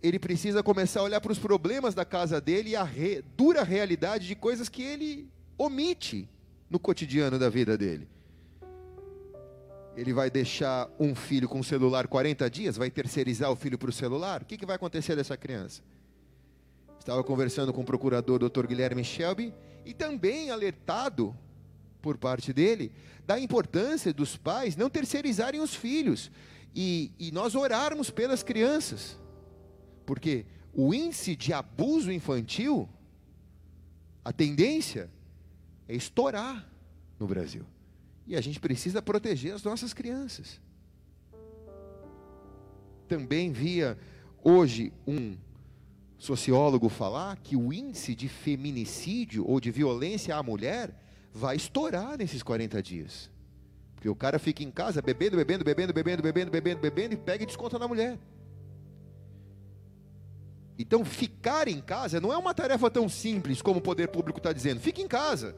ele precisa começar a olhar para os problemas da casa dele e a re, dura realidade de coisas que ele omite no cotidiano da vida dele. Ele vai deixar um filho com celular 40 dias, vai terceirizar o filho para o celular? O que, que vai acontecer dessa criança? Estava conversando com o procurador Dr. Guilherme Shelby e também alertado por parte dele da importância dos pais não terceirizarem os filhos e, e nós orarmos pelas crianças, porque o índice de abuso infantil, a tendência é estourar no Brasil. E a gente precisa proteger as nossas crianças. Também via hoje um sociólogo falar que o índice de feminicídio ou de violência à mulher vai estourar nesses 40 dias. Porque o cara fica em casa bebendo, bebendo, bebendo, bebendo, bebendo, bebendo, bebendo e pega e desconta na mulher. Então, ficar em casa não é uma tarefa tão simples como o poder público está dizendo. Fique em casa.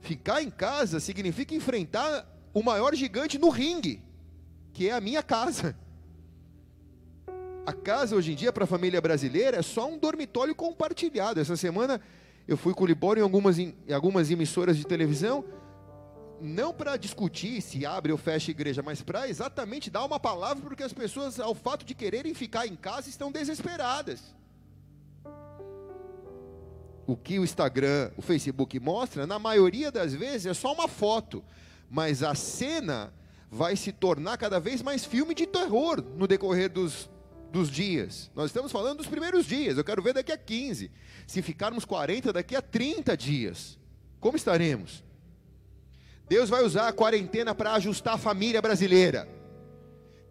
Ficar em casa significa enfrentar o maior gigante no ringue, que é a minha casa. A casa hoje em dia para a família brasileira é só um dormitório compartilhado. Essa semana eu fui com o Libório em algumas, em algumas emissoras de televisão, não para discutir se abre ou fecha igreja, mas para exatamente dar uma palavra, porque as pessoas, ao fato de quererem ficar em casa, estão desesperadas. O que o Instagram, o Facebook mostra, na maioria das vezes é só uma foto, mas a cena vai se tornar cada vez mais filme de terror no decorrer dos, dos dias. Nós estamos falando dos primeiros dias, eu quero ver daqui a 15. Se ficarmos 40, daqui a 30 dias, como estaremos? Deus vai usar a quarentena para ajustar a família brasileira.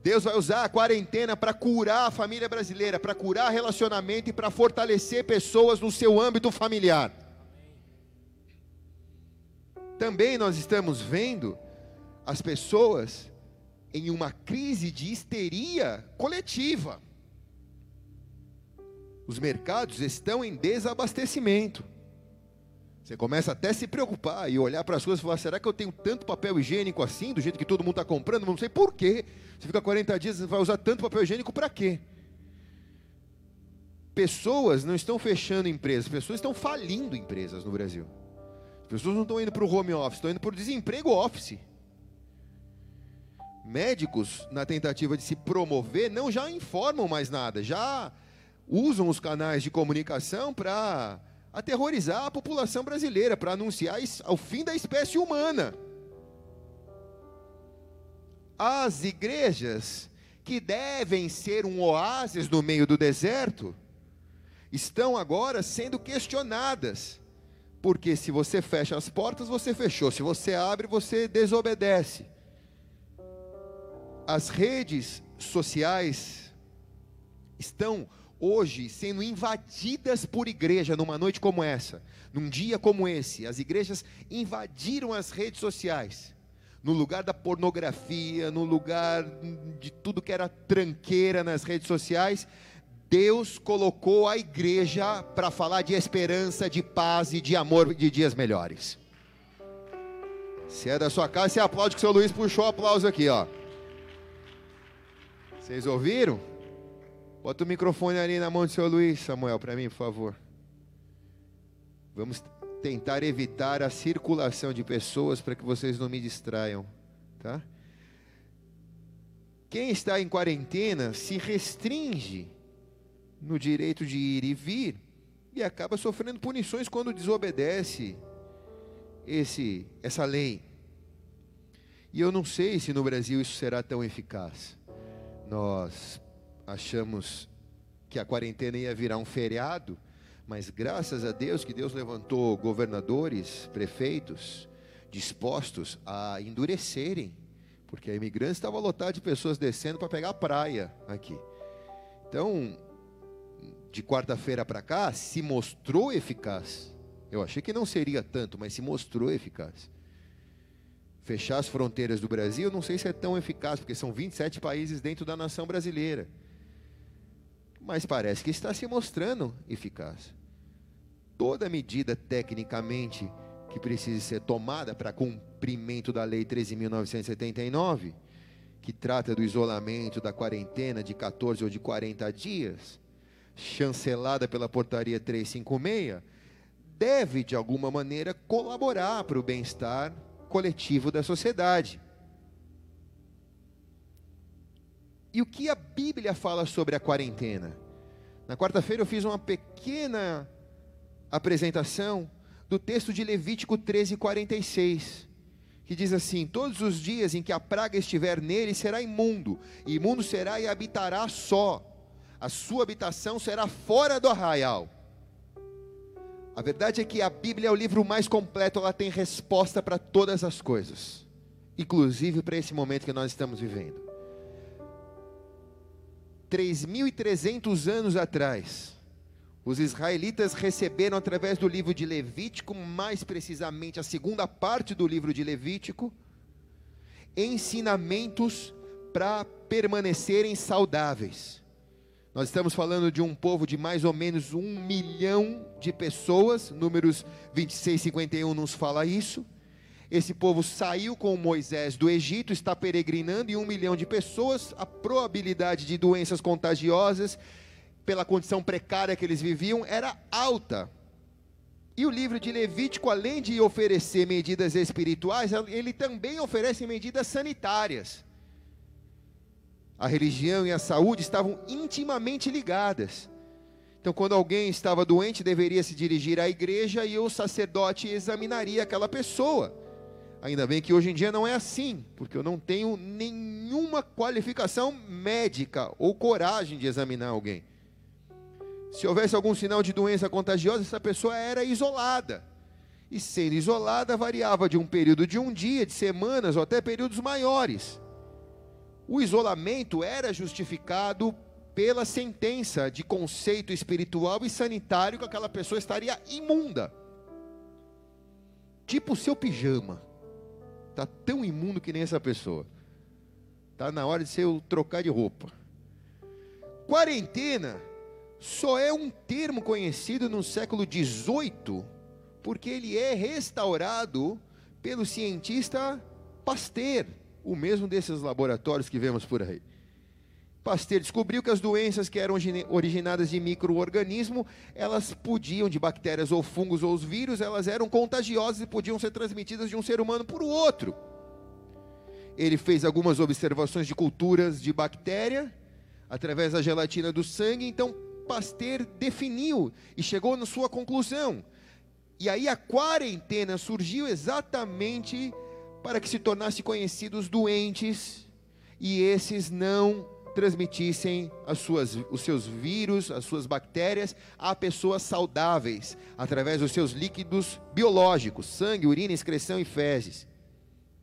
Deus vai usar a quarentena para curar a família brasileira, para curar relacionamento e para fortalecer pessoas no seu âmbito familiar. Também nós estamos vendo as pessoas em uma crise de histeria coletiva. Os mercados estão em desabastecimento. Você começa até a se preocupar e olhar para as coisas e falar: será que eu tenho tanto papel higiênico assim, do jeito que todo mundo está comprando? Não sei por quê. Você fica 40 dias, você vai usar tanto papel higiênico para quê? Pessoas não estão fechando empresas, pessoas estão falindo empresas no Brasil. As pessoas não estão indo para o home office, estão indo para o desemprego office. Médicos, na tentativa de se promover, não já informam mais nada, já usam os canais de comunicação para aterrorizar a população brasileira, para anunciar o fim da espécie humana. As igrejas, que devem ser um oásis no meio do deserto, estão agora sendo questionadas. Porque se você fecha as portas, você fechou. Se você abre, você desobedece. As redes sociais estão hoje sendo invadidas por igreja numa noite como essa, num dia como esse. As igrejas invadiram as redes sociais. No lugar da pornografia, no lugar de tudo que era tranqueira nas redes sociais, Deus colocou a igreja para falar de esperança, de paz e de amor de dias melhores. Se é da sua casa, você aplaude que o seu Luiz puxou o aplauso aqui, ó. Vocês ouviram? Bota o microfone ali na mão do seu Luiz, Samuel, para mim, por favor. Vamos tentar evitar a circulação de pessoas para que vocês não me distraiam, tá? Quem está em quarentena se restringe no direito de ir e vir e acaba sofrendo punições quando desobedece esse essa lei. E eu não sei se no Brasil isso será tão eficaz. Nós achamos que a quarentena ia virar um feriado, mas graças a Deus que Deus levantou governadores, prefeitos, dispostos a endurecerem, porque a imigrância estava lotada de pessoas descendo para pegar a praia aqui. Então, de quarta-feira para cá, se mostrou eficaz. Eu achei que não seria tanto, mas se mostrou eficaz. Fechar as fronteiras do Brasil, não sei se é tão eficaz, porque são 27 países dentro da nação brasileira mas parece que está se mostrando eficaz. Toda medida tecnicamente que precise ser tomada para cumprimento da Lei 13.979, que trata do isolamento, da quarentena de 14 ou de 40 dias, chancelada pela Portaria 356, deve, de alguma maneira, colaborar para o bem-estar coletivo da sociedade. E o que a Bíblia fala sobre a quarentena? Na quarta-feira eu fiz uma pequena apresentação do texto de Levítico 13, 46, que diz assim: Todos os dias em que a praga estiver nele será imundo, e imundo será e habitará só, a sua habitação será fora do arraial. A verdade é que a Bíblia é o livro mais completo, ela tem resposta para todas as coisas, inclusive para esse momento que nós estamos vivendo. 3.300 anos atrás, os israelitas receberam através do livro de Levítico, mais precisamente a segunda parte do livro de Levítico, ensinamentos para permanecerem saudáveis. Nós estamos falando de um povo de mais ou menos um milhão de pessoas, números 26 e 51 nos fala isso. Esse povo saiu com Moisés do Egito, está peregrinando, e um milhão de pessoas, a probabilidade de doenças contagiosas, pela condição precária que eles viviam, era alta. E o livro de Levítico, além de oferecer medidas espirituais, ele também oferece medidas sanitárias. A religião e a saúde estavam intimamente ligadas. Então, quando alguém estava doente, deveria se dirigir à igreja e o sacerdote examinaria aquela pessoa. Ainda bem que hoje em dia não é assim, porque eu não tenho nenhuma qualificação médica ou coragem de examinar alguém. Se houvesse algum sinal de doença contagiosa, essa pessoa era isolada. E sendo isolada, variava de um período de um dia, de semanas ou até períodos maiores. O isolamento era justificado pela sentença de conceito espiritual e sanitário que aquela pessoa estaria imunda. Tipo o seu pijama. Está tão imundo que nem essa pessoa. Está na hora de você trocar de roupa. Quarentena só é um termo conhecido no século XVIII, porque ele é restaurado pelo cientista Pasteur, o mesmo desses laboratórios que vemos por aí. Pasteur descobriu que as doenças que eram originadas de microorganismo, elas podiam, de bactérias ou fungos ou os vírus, elas eram contagiosas e podiam ser transmitidas de um ser humano para o outro. Ele fez algumas observações de culturas de bactéria, através da gelatina do sangue, então Pasteur definiu e chegou na sua conclusão. E aí a quarentena surgiu exatamente para que se tornasse conhecidos doentes e esses não transmitissem as suas, os seus vírus, as suas bactérias a pessoas saudáveis, através dos seus líquidos biológicos, sangue, urina, excreção e fezes.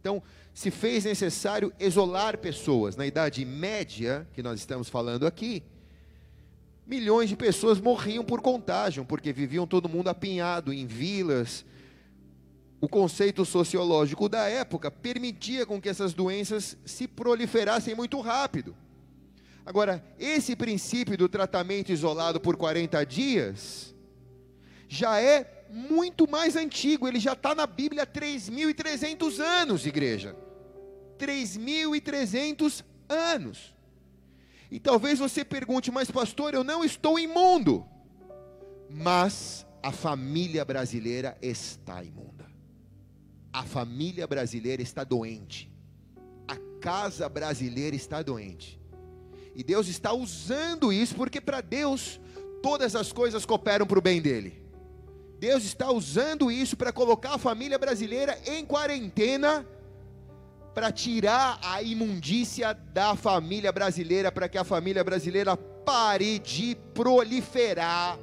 Então, se fez necessário isolar pessoas. Na Idade Média, que nós estamos falando aqui, milhões de pessoas morriam por contágio, porque viviam todo mundo apinhado em vilas. O conceito sociológico da época permitia com que essas doenças se proliferassem muito rápido. Agora, esse princípio do tratamento isolado por 40 dias já é muito mais antigo, ele já está na Bíblia há 3.300 anos, igreja. 3.300 anos. E talvez você pergunte, mas pastor, eu não estou imundo. Mas a família brasileira está imunda. A família brasileira está doente. A casa brasileira está doente. E Deus está usando isso porque para Deus todas as coisas cooperam para o bem dele. Deus está usando isso para colocar a família brasileira em quarentena para tirar a imundícia da família brasileira, para que a família brasileira pare de proliferar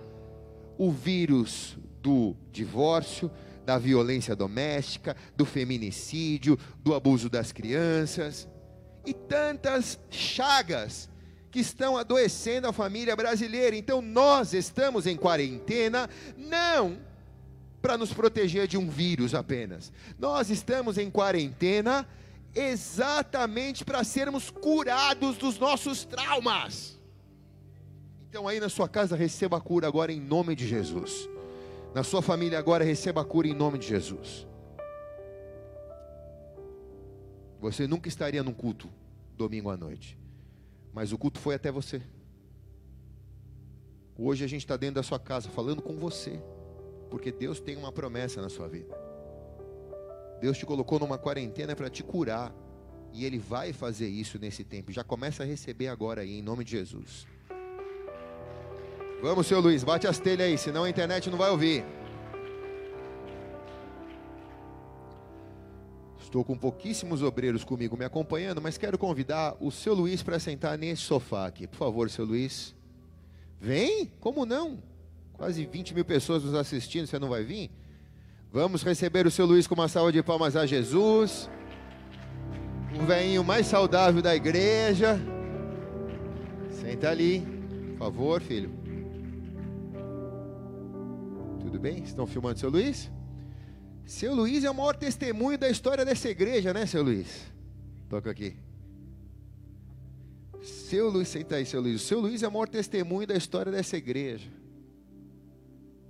o vírus do divórcio, da violência doméstica, do feminicídio, do abuso das crianças e tantas chagas que estão adoecendo a família brasileira. Então nós estamos em quarentena, não para nos proteger de um vírus apenas. Nós estamos em quarentena exatamente para sermos curados dos nossos traumas. Então, aí na sua casa, receba a cura agora em nome de Jesus. Na sua família, agora, receba a cura em nome de Jesus. Você nunca estaria num culto domingo à noite, mas o culto foi até você. Hoje a gente está dentro da sua casa falando com você, porque Deus tem uma promessa na sua vida. Deus te colocou numa quarentena para te curar. E Ele vai fazer isso nesse tempo. Já começa a receber agora aí, em nome de Jesus. Vamos, seu Luiz, bate as telhas aí, senão a internet não vai ouvir. Estou com pouquíssimos obreiros comigo me acompanhando, mas quero convidar o seu Luiz para sentar nesse sofá aqui. Por favor, seu Luiz. Vem? Como não? Quase 20 mil pessoas nos assistindo, você não vai vir? Vamos receber o seu Luiz com uma salva de palmas a Jesus. O veinho mais saudável da igreja. Senta ali, por favor, filho. Tudo bem? Estão filmando seu Luiz? Seu Luiz é o maior testemunho da história dessa igreja, né, seu Luiz? Toca aqui. Seu Luiz, senta aí, seu Luiz. Seu Luiz é o maior testemunho da história dessa igreja.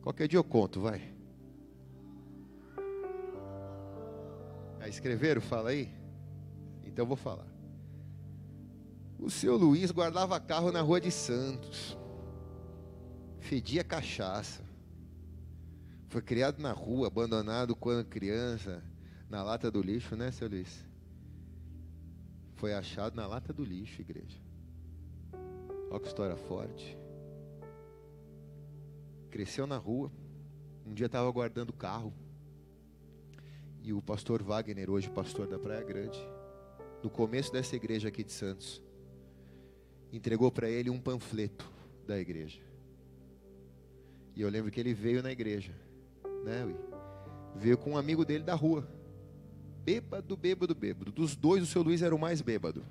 Qualquer dia eu conto, vai. Ah, escreveram? Fala aí. Então eu vou falar. O seu Luiz guardava carro na rua de Santos. Fedia cachaça. Foi criado na rua, abandonado quando criança, na lata do lixo, né, seu Luiz? Foi achado na lata do lixo, igreja. Olha que história forte. Cresceu na rua. Um dia estava guardando o carro. E o pastor Wagner, hoje pastor da Praia Grande, no começo dessa igreja aqui de Santos, entregou para ele um panfleto da igreja. E eu lembro que ele veio na igreja, né? Veio com um amigo dele da rua. Bêbado, bêbado, bêbado. Dos dois, o seu Luiz era o mais bêbado.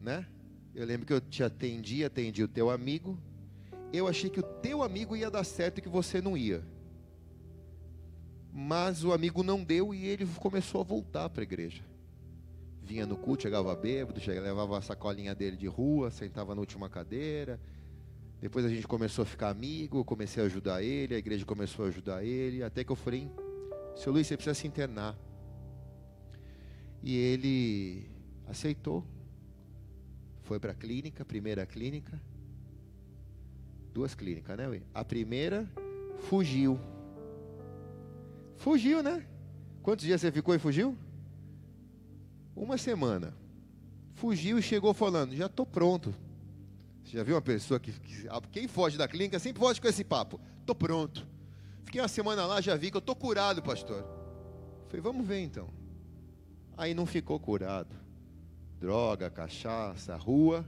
Né? Eu lembro que eu te atendi, atendi o teu amigo. Eu achei que o teu amigo ia dar certo e que você não ia. Mas o amigo não deu e ele começou a voltar para a igreja. Vinha no culto, chegava bêbado, chegava, levava a sacolinha dele de rua, sentava na última cadeira. Depois a gente começou a ficar amigo, comecei a ajudar ele, a igreja começou a ajudar ele, até que eu falei, seu Luiz, você precisa se internar. E ele aceitou. Foi para a clínica, primeira clínica. Duas clínicas, né? Ui? A primeira fugiu. Fugiu, né? Quantos dias você ficou e fugiu? Uma semana. Fugiu e chegou falando: Já estou pronto. Você já viu uma pessoa que, que, Quem foge da clínica sempre foge com esse papo: Estou pronto. Fiquei uma semana lá, já vi que eu estou curado, pastor. Falei: Vamos ver então. Aí não ficou curado. Droga, cachaça, rua.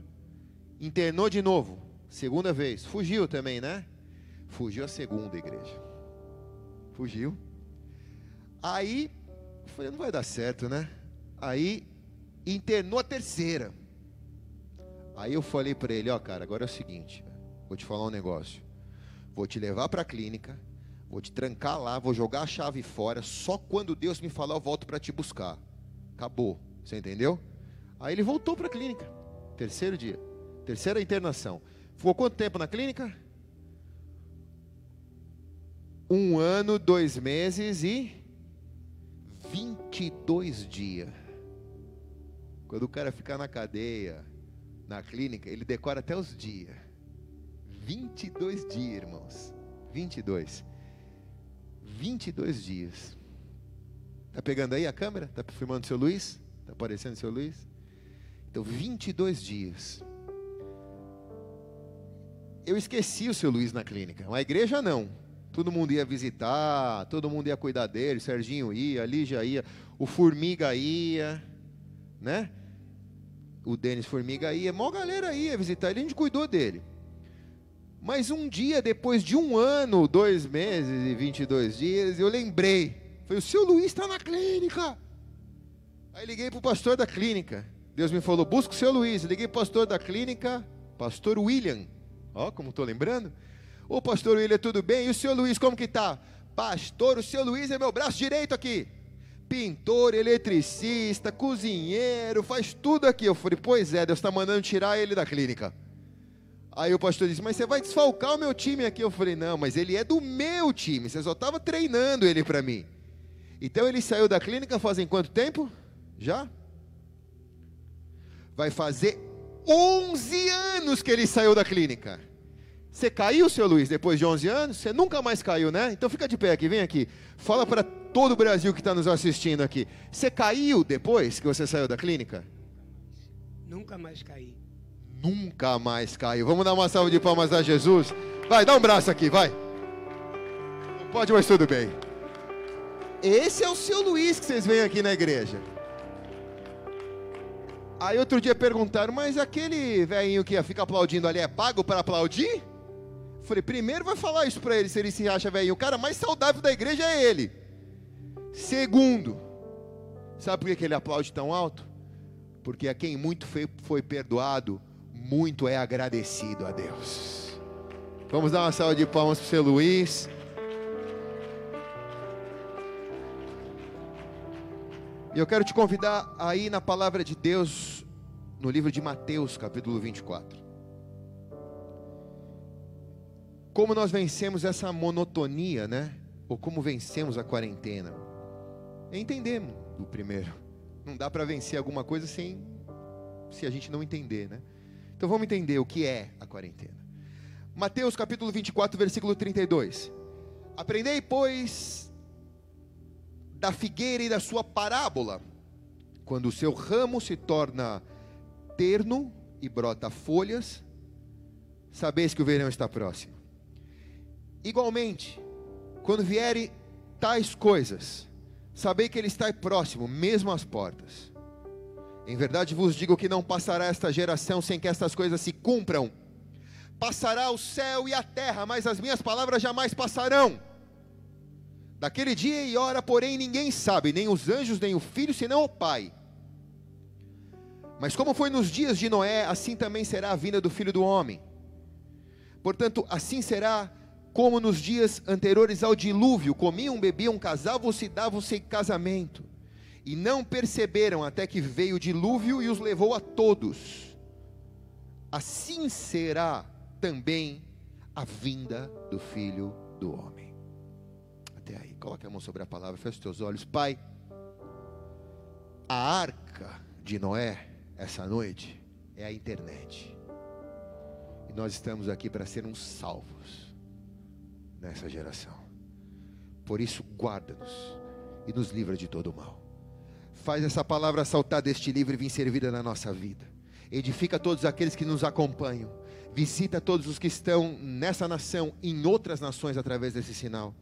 Internou de novo. Segunda vez. Fugiu também, né? Fugiu a segunda igreja. Fugiu. Aí, falei, não vai dar certo, né? Aí, internou a terceira. Aí eu falei para ele, ó, cara, agora é o seguinte, vou te falar um negócio. Vou te levar para a clínica, vou te trancar lá, vou jogar a chave fora, só quando Deus me falar eu volto para te buscar. Acabou. Você entendeu? Aí ele voltou para a clínica. Terceiro dia. Terceira internação. Ficou quanto tempo na clínica? Um ano, dois meses e 22 dias. Quando o cara ficar na cadeia, na clínica, ele decora até os dias. 22 dias, irmãos. 22. 22 dias. Tá pegando aí a câmera? Tá filmando o seu Luiz? Tá aparecendo o seu Luiz? Então, 22 dias. Eu esqueci o seu Luiz na clínica. A igreja não. Todo mundo ia visitar, todo mundo ia cuidar dele, o Serginho ia, a Lígia ia, o Formiga ia, né? O Denis Formiga ia, a maior galera ia visitar ele, a gente cuidou dele. Mas um dia, depois de um ano, dois meses e 22 dias, eu lembrei. Falei, o seu Luiz está na clínica. Aí liguei para o pastor da clínica. Deus me falou, busca o seu Luiz. Liguei para o pastor da clínica, pastor William. Ó, como estou lembrando. Ô pastor William, tudo bem? E o seu Luiz, como que tá? Pastor, o seu Luiz é meu braço direito aqui. Pintor, eletricista, cozinheiro, faz tudo aqui. Eu falei, pois é, Deus está mandando tirar ele da clínica. Aí o pastor disse, mas você vai desfalcar o meu time aqui. Eu falei, não, mas ele é do meu time. Você só estava treinando ele para mim. Então ele saiu da clínica fazem quanto tempo? Já? Vai fazer 11 anos que ele saiu da clínica. Você caiu, seu Luiz, depois de 11 anos? Você nunca mais caiu, né? Então fica de pé aqui, vem aqui. Fala para todo o Brasil que está nos assistindo aqui. Você caiu depois que você saiu da clínica? Nunca mais caí. Nunca mais caiu. Vamos dar uma salva de palmas a Jesus? Vai, dá um braço aqui, vai. Não pode, mas tudo bem. Esse é o seu Luiz que vocês veem aqui na igreja. Aí outro dia perguntaram, mas aquele velhinho que fica aplaudindo ali é pago para aplaudir? Falei, primeiro vai falar isso para ele, se ele se acha velhinho. O cara mais saudável da igreja é ele. Segundo, sabe por que ele aplaude tão alto? Porque a quem muito foi, foi perdoado, muito é agradecido a Deus. Vamos dar uma salva de palmas para o seu Luiz. E eu quero te convidar aí na palavra de Deus, no livro de Mateus, capítulo 24. Como nós vencemos essa monotonia, né? Ou como vencemos a quarentena? Entendemos o primeiro. Não dá para vencer alguma coisa sem se a gente não entender, né? Então vamos entender o que é a quarentena. Mateus capítulo 24, versículo 32. Aprendei, pois, da figueira e da sua parábola. Quando o seu ramo se torna terno e brota folhas, sabeis que o verão está próximo. Igualmente, quando vierem tais coisas, sabei que ele está próximo, mesmo às portas. Em verdade vos digo que não passará esta geração sem que estas coisas se cumpram. Passará o céu e a terra, mas as minhas palavras jamais passarão. Daquele dia e hora, porém, ninguém sabe, nem os anjos, nem o filho, senão o Pai. Mas como foi nos dias de Noé, assim também será a vinda do filho do homem. Portanto, assim será como nos dias anteriores ao dilúvio, comiam, bebiam, casavam-se e davam-se casamento, e não perceberam até que veio o dilúvio e os levou a todos. Assim será também a vinda do Filho do Homem. Até aí, coloque a mão sobre a palavra, feche os teus olhos. Pai, a arca de Noé, essa noite, é a internet. E nós estamos aqui para sermos salvos nessa geração. Por isso, guarda-nos e nos livra de todo o mal. Faz essa palavra saltar deste livro e vir servida na nossa vida. Edifica todos aqueles que nos acompanham. Visita todos os que estão nessa nação, em outras nações, através desse sinal.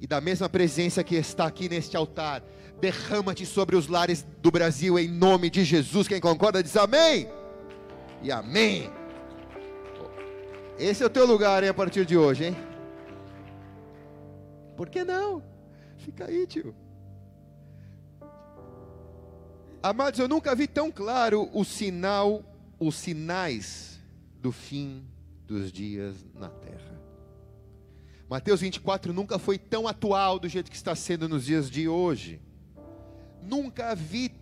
E da mesma presença que está aqui neste altar, derrama-te sobre os lares do Brasil, em nome de Jesus. Quem concorda diz amém. E amém. Esse é o teu lugar, hein, a partir de hoje, hein? Por que não? Fica aí, tio. Amados, eu nunca vi tão claro o sinal, os sinais do fim dos dias na terra. Mateus 24 nunca foi tão atual do jeito que está sendo nos dias de hoje. Nunca vi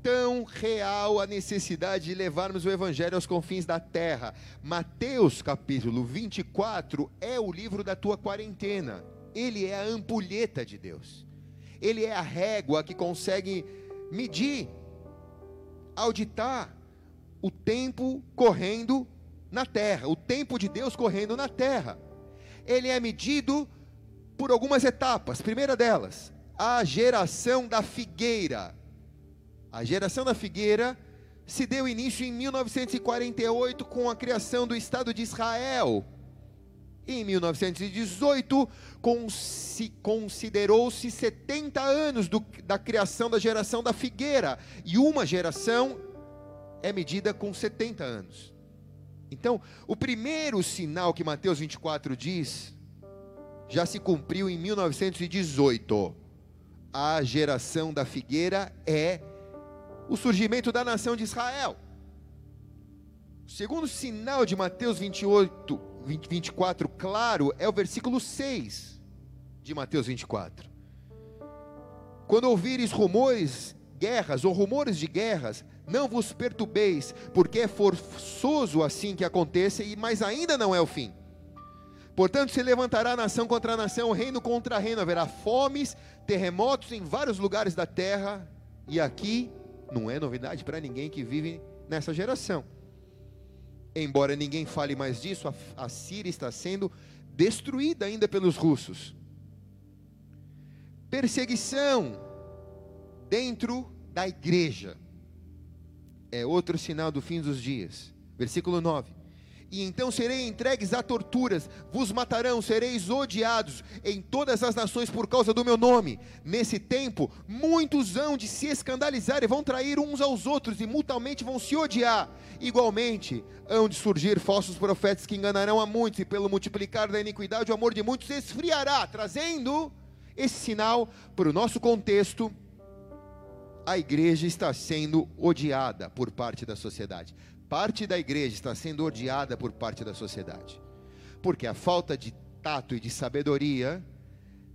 tão real a necessidade de levarmos o evangelho aos confins da terra. Mateus capítulo 24 é o livro da tua quarentena. Ele é a ampulheta de Deus. Ele é a régua que consegue medir, auditar o tempo correndo na terra, o tempo de Deus correndo na terra. Ele é medido por algumas etapas. Primeira delas, a geração da figueira. A geração da figueira se deu início em 1948 com a criação do Estado de Israel. Em 1918, considerou-se 70 anos do, da criação da geração da figueira, e uma geração é medida com 70 anos. Então, o primeiro sinal que Mateus 24 diz, já se cumpriu em 1918. A geração da figueira é o surgimento da nação de Israel. O segundo sinal de Mateus 28, 24, claro, é o versículo 6 de Mateus 24. Quando ouvires rumores, guerras ou rumores de guerras, não vos perturbeis, porque é forçoso assim que aconteça, mas ainda não é o fim. Portanto, se levantará nação contra nação, reino contra reino, haverá fomes, terremotos em vários lugares da terra, e aqui não é novidade para ninguém que vive nessa geração. Embora ninguém fale mais disso, a, Síria está sendo destruída ainda pelos russos. Perseguição dentro da igreja é outro sinal do fim dos dias. Versículo 9 e então serei entregues a torturas, vos matarão, sereis odiados em todas as nações por causa do meu nome. Nesse tempo, muitos hão de se escandalizar e vão trair uns aos outros, e mutuamente vão se odiar. Igualmente, hão de surgir falsos profetas que enganarão a muitos, e pelo multiplicar da iniquidade, o amor de muitos esfriará, trazendo esse sinal para o nosso contexto. A igreja está sendo odiada por parte da sociedade parte da igreja está sendo odiada por parte da sociedade. Porque a falta de tato e de sabedoria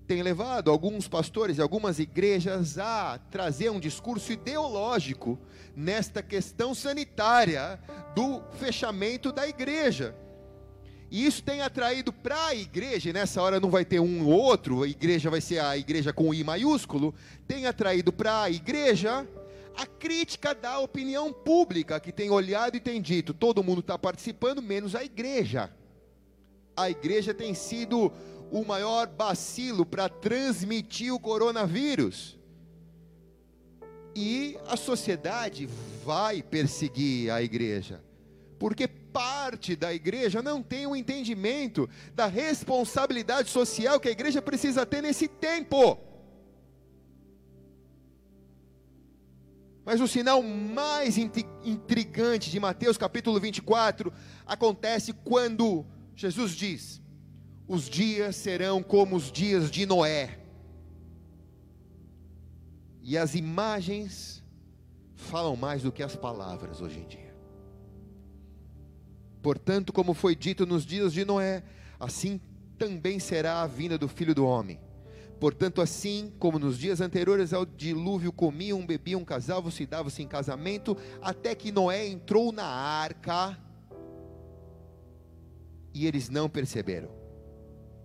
tem levado alguns pastores e algumas igrejas a trazer um discurso ideológico nesta questão sanitária do fechamento da igreja. E isso tem atraído para a igreja, e nessa hora não vai ter um ou outro, a igreja vai ser a igreja com I maiúsculo, tem atraído para a igreja a crítica da opinião pública, que tem olhado e tem dito: todo mundo está participando, menos a igreja. A igreja tem sido o maior bacilo para transmitir o coronavírus. E a sociedade vai perseguir a igreja, porque parte da igreja não tem o entendimento da responsabilidade social que a igreja precisa ter nesse tempo. Mas o sinal mais intrigante de Mateus capítulo 24 acontece quando Jesus diz: Os dias serão como os dias de Noé. E as imagens falam mais do que as palavras hoje em dia. Portanto, como foi dito nos dias de Noé, assim também será a vinda do filho do homem. Portanto, assim como nos dias anteriores ao dilúvio, comiam, bebiam, casavam-se davam-se em casamento, até que Noé entrou na arca e eles não perceberam.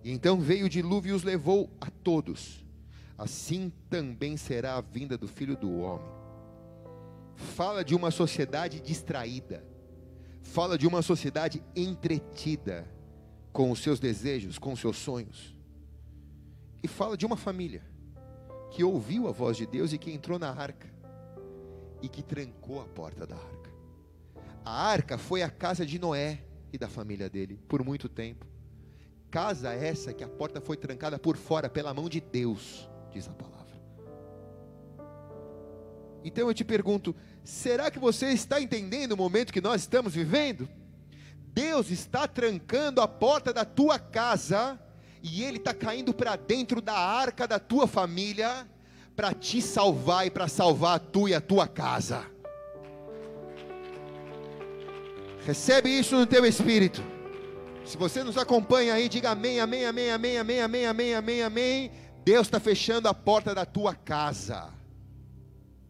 E então veio o dilúvio e os levou a todos. Assim também será a vinda do filho do homem. Fala de uma sociedade distraída, fala de uma sociedade entretida com os seus desejos, com os seus sonhos e fala de uma família que ouviu a voz de Deus e que entrou na arca e que trancou a porta da arca. A arca foi a casa de Noé e da família dele por muito tempo. Casa essa que a porta foi trancada por fora pela mão de Deus, diz a palavra. Então eu te pergunto: será que você está entendendo o momento que nós estamos vivendo? Deus está trancando a porta da tua casa e ele está caindo para dentro da arca da tua família para te salvar e para salvar a tua e a tua casa. Recebe isso no teu espírito. Se você nos acompanha aí, diga amém, amém, amém, amém, amém, amém, amém, amém, amém. Deus está fechando a porta da tua casa.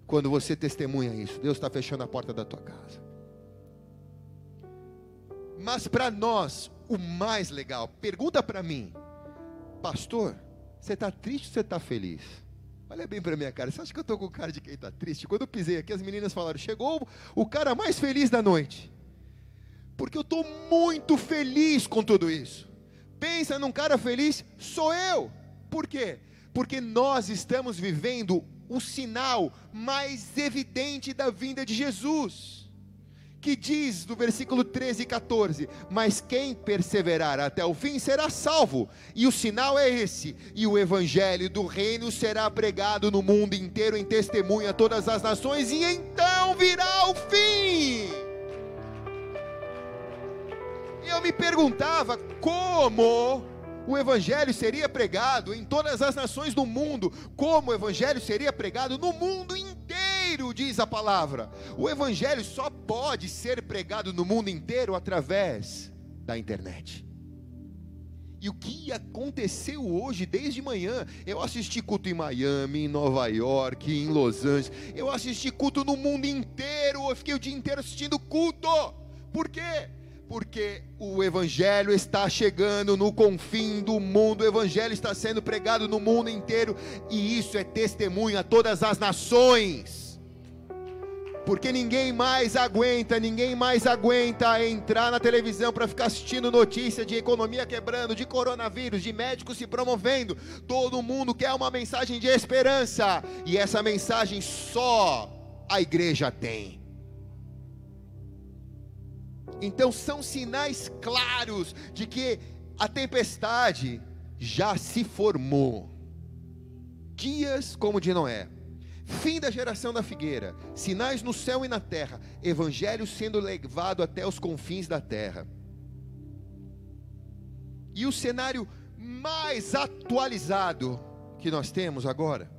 Quando você testemunha isso, Deus está fechando a porta da tua casa. Mas para nós, o mais legal, pergunta para mim, Pastor, você está triste ou você está feliz? Olha bem para minha cara. Você acha que eu estou com cara de quem está triste? Quando eu pisei aqui, as meninas falaram: chegou o cara mais feliz da noite. Porque eu estou muito feliz com tudo isso. Pensa num cara feliz, sou eu. Por quê? Porque nós estamos vivendo o sinal mais evidente da vinda de Jesus que diz no versículo 13 e 14: Mas quem perseverar até o fim será salvo, e o sinal é esse: e o evangelho do reino será pregado no mundo inteiro em testemunha a todas as nações, e então virá o fim. E eu me perguntava como o evangelho seria pregado em todas as nações do mundo, como o evangelho seria pregado no mundo inteiro, diz a palavra. O evangelho só pode ser pregado no mundo inteiro através da internet. E o que aconteceu hoje, desde manhã? Eu assisti culto em Miami, em Nova York, em Los Angeles. Eu assisti culto no mundo inteiro. Eu fiquei o dia inteiro assistindo culto. Por quê? Porque o Evangelho está chegando no confim do mundo, o Evangelho está sendo pregado no mundo inteiro, e isso é testemunho a todas as nações. Porque ninguém mais aguenta, ninguém mais aguenta entrar na televisão para ficar assistindo notícia de economia quebrando, de coronavírus, de médicos se promovendo. Todo mundo quer uma mensagem de esperança, e essa mensagem só a igreja tem. Então são sinais claros de que a tempestade já se formou. Dias como de Noé, fim da geração da figueira, sinais no céu e na terra, evangelho sendo levado até os confins da terra. E o cenário mais atualizado que nós temos agora,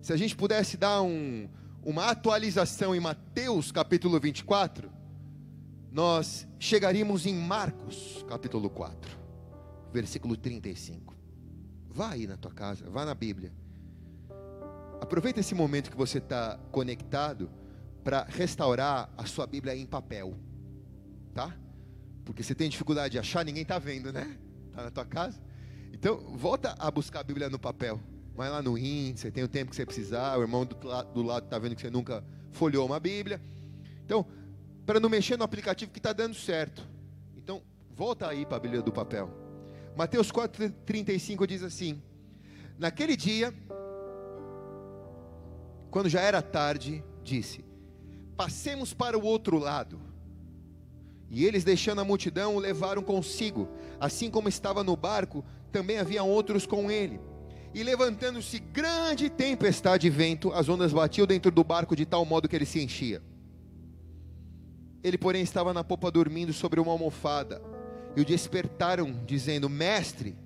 se a gente pudesse dar um, uma atualização em Mateus capítulo 24, nós chegaríamos em Marcos, capítulo 4, versículo 35. Vá aí na tua casa, vá na Bíblia. Aproveita esse momento que você está conectado para restaurar a sua Bíblia em papel, tá? Porque você tem dificuldade de achar, ninguém está vendo, né? Está na tua casa. Então, volta a buscar a Bíblia no papel. Vai lá no índice, tem o tempo que você precisar. O irmão do, do lado está vendo que você nunca folheou uma Bíblia. Então, para não mexer no aplicativo que está dando certo. Então, volta aí para a Bíblia do papel. Mateus 4,35 diz assim: Naquele dia, quando já era tarde, disse: Passemos para o outro lado. E eles, deixando a multidão, o levaram consigo. Assim como estava no barco, também havia outros com ele. E levantando-se grande tempestade e vento, as ondas batiam dentro do barco de tal modo que ele se enchia. Ele, porém, estava na popa dormindo sobre uma almofada. E o despertaram, dizendo: Mestre,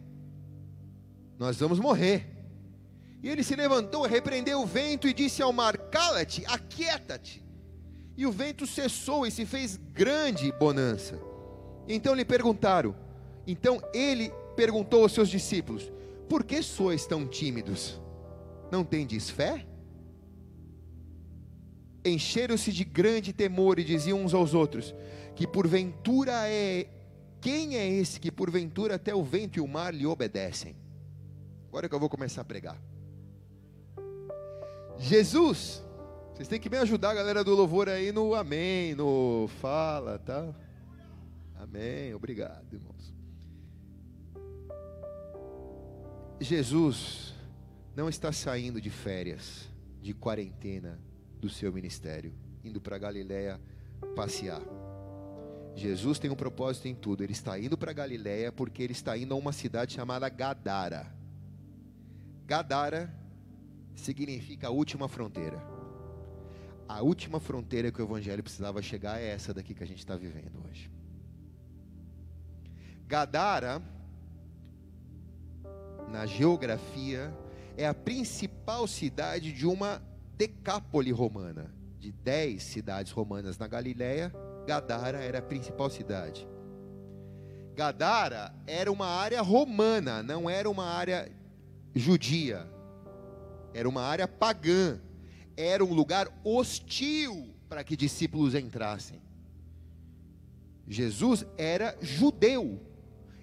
nós vamos morrer. E ele se levantou, repreendeu o vento e disse ao mar: Cala-te, aquieta-te. E o vento cessou e se fez grande bonança. Então lhe perguntaram: Então ele perguntou aos seus discípulos: Por que sois tão tímidos? Não tendes fé? Encheram-se de grande temor e diziam uns aos outros: Que porventura é quem é esse que porventura até o vento e o mar lhe obedecem? Agora que eu vou começar a pregar. Jesus, vocês têm que me ajudar, galera do louvor aí no amém, no fala, tá? Amém, obrigado, irmãos. Jesus não está saindo de férias, de quarentena do seu ministério, indo para Galiléia passear. Jesus tem um propósito em tudo. Ele está indo para Galiléia porque ele está indo a uma cidade chamada Gadara. Gadara significa a última fronteira. A última fronteira que o evangelho precisava chegar é essa daqui que a gente está vivendo hoje. Gadara, na geografia, é a principal cidade de uma decápole romana, de dez cidades romanas na Galiléia Gadara era a principal cidade. Gadara era uma área romana, não era uma área judia. Era uma área pagã. Era um lugar hostil para que discípulos entrassem. Jesus era judeu.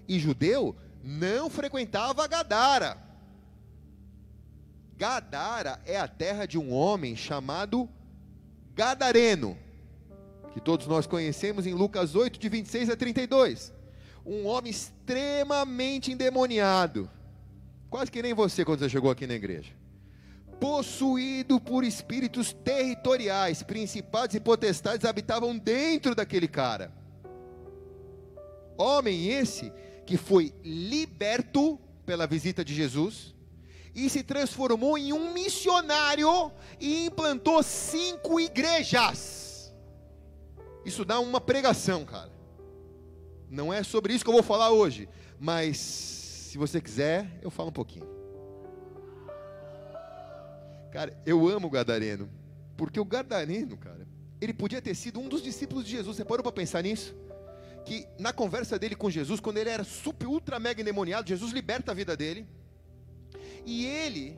E judeu não frequentava Gadara. Gadara é a terra de um homem chamado Gadareno que todos nós conhecemos em Lucas 8, de 26 a 32. Um homem extremamente endemoniado, quase que nem você quando você chegou aqui na igreja. Possuído por espíritos territoriais, principados e potestades habitavam dentro daquele cara. Homem esse que foi liberto pela visita de Jesus e se transformou em um missionário e implantou cinco igrejas. Isso dá uma pregação, cara. Não é sobre isso que eu vou falar hoje, mas se você quiser, eu falo um pouquinho. Cara, eu amo o Gadareno, porque o Gadareno, cara, ele podia ter sido um dos discípulos de Jesus. Você parou para pensar nisso? Que na conversa dele com Jesus, quando ele era super, ultra, mega endemoniado, Jesus liberta a vida dele. E ele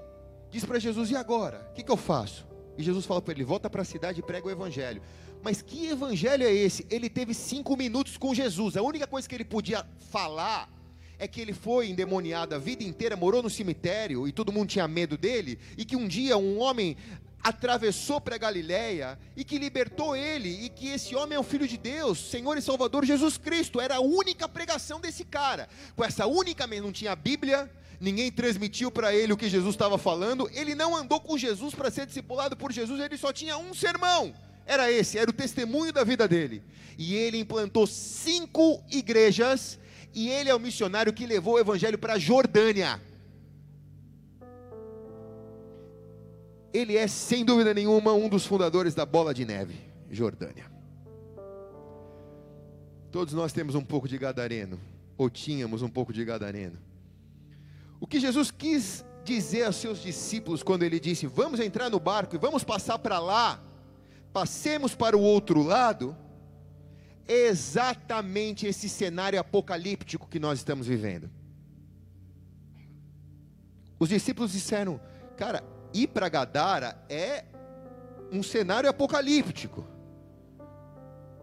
diz para Jesus: E agora? O que, que eu faço? E Jesus fala para ele: Volta para a cidade e prega o evangelho. Mas que evangelho é esse? Ele teve cinco minutos com Jesus. A única coisa que ele podia falar é que ele foi endemoniado a vida inteira, morou no cemitério e todo mundo tinha medo dele, e que um dia um homem atravessou para Galiléia e que libertou ele, e que esse homem é o filho de Deus, Senhor e Salvador Jesus Cristo. Era a única pregação desse cara. Com essa única, não tinha Bíblia, ninguém transmitiu para ele o que Jesus estava falando, ele não andou com Jesus para ser discipulado por Jesus, ele só tinha um sermão era esse, era o testemunho da vida dele. E ele implantou cinco igrejas, e ele é o missionário que levou o evangelho para a Jordânia. Ele é, sem dúvida nenhuma, um dos fundadores da Bola de Neve, Jordânia. Todos nós temos um pouco de gadareno, ou tínhamos um pouco de gadareno. O que Jesus quis dizer aos seus discípulos quando ele disse: Vamos entrar no barco e vamos passar para lá passemos para o outro lado, é exatamente esse cenário apocalíptico que nós estamos vivendo. Os discípulos disseram: Cara, ir para Gadara é um cenário apocalíptico.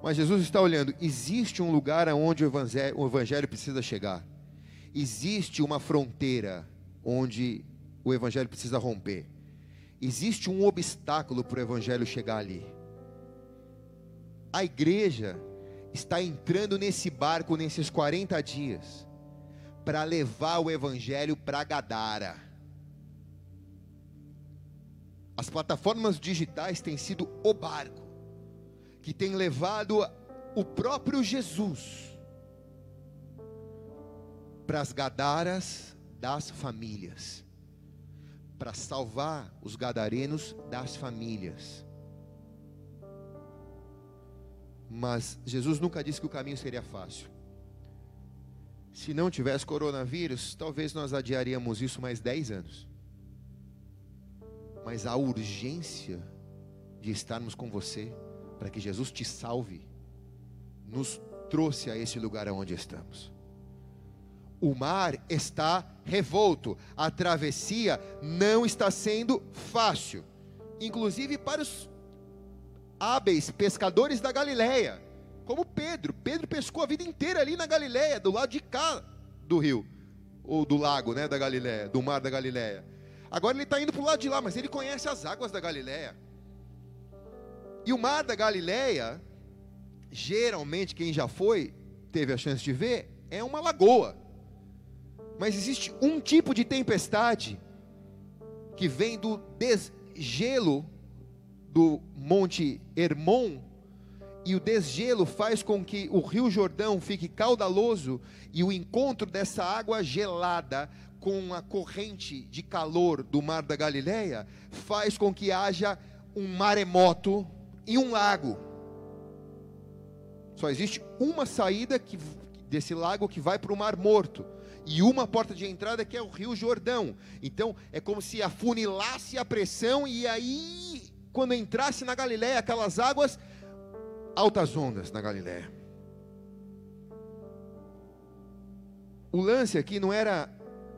Mas Jesus está olhando, existe um lugar onde o evangelho, o evangelho precisa chegar. Existe uma fronteira onde o evangelho precisa romper. Existe um obstáculo para o evangelho chegar ali. A igreja está entrando nesse barco nesses 40 dias para levar o evangelho para Gadara. As plataformas digitais têm sido o barco que tem levado o próprio Jesus para as gadaras das famílias, para salvar os gadarenos das famílias. Mas Jesus nunca disse que o caminho seria fácil. Se não tivesse coronavírus, talvez nós adiaríamos isso mais 10 anos. Mas a urgência de estarmos com você, para que Jesus te salve, nos trouxe a esse lugar onde estamos. O mar está revolto, a travessia não está sendo fácil, inclusive para os hábeis pescadores da Galileia, como Pedro. Pedro pescou a vida inteira ali na Galileia, do lado de cá do rio, ou do lago, né, da Galileia, do mar da Galileia. Agora ele está indo para o lado de lá, mas ele conhece as águas da Galileia. E o mar da Galileia, geralmente quem já foi, teve a chance de ver, é uma lagoa. Mas existe um tipo de tempestade que vem do desgelo do Monte Hermon, e o desgelo faz com que o Rio Jordão fique caudaloso, e o encontro dessa água gelada com a corrente de calor do Mar da Galileia faz com que haja um maremoto e um lago. Só existe uma saída que, desse lago que vai para o Mar Morto e uma porta de entrada que é o Rio Jordão. Então é como se afunilasse a pressão e aí quando entrasse na Galiléia aquelas águas, altas ondas na Galiléia. O lance aqui não era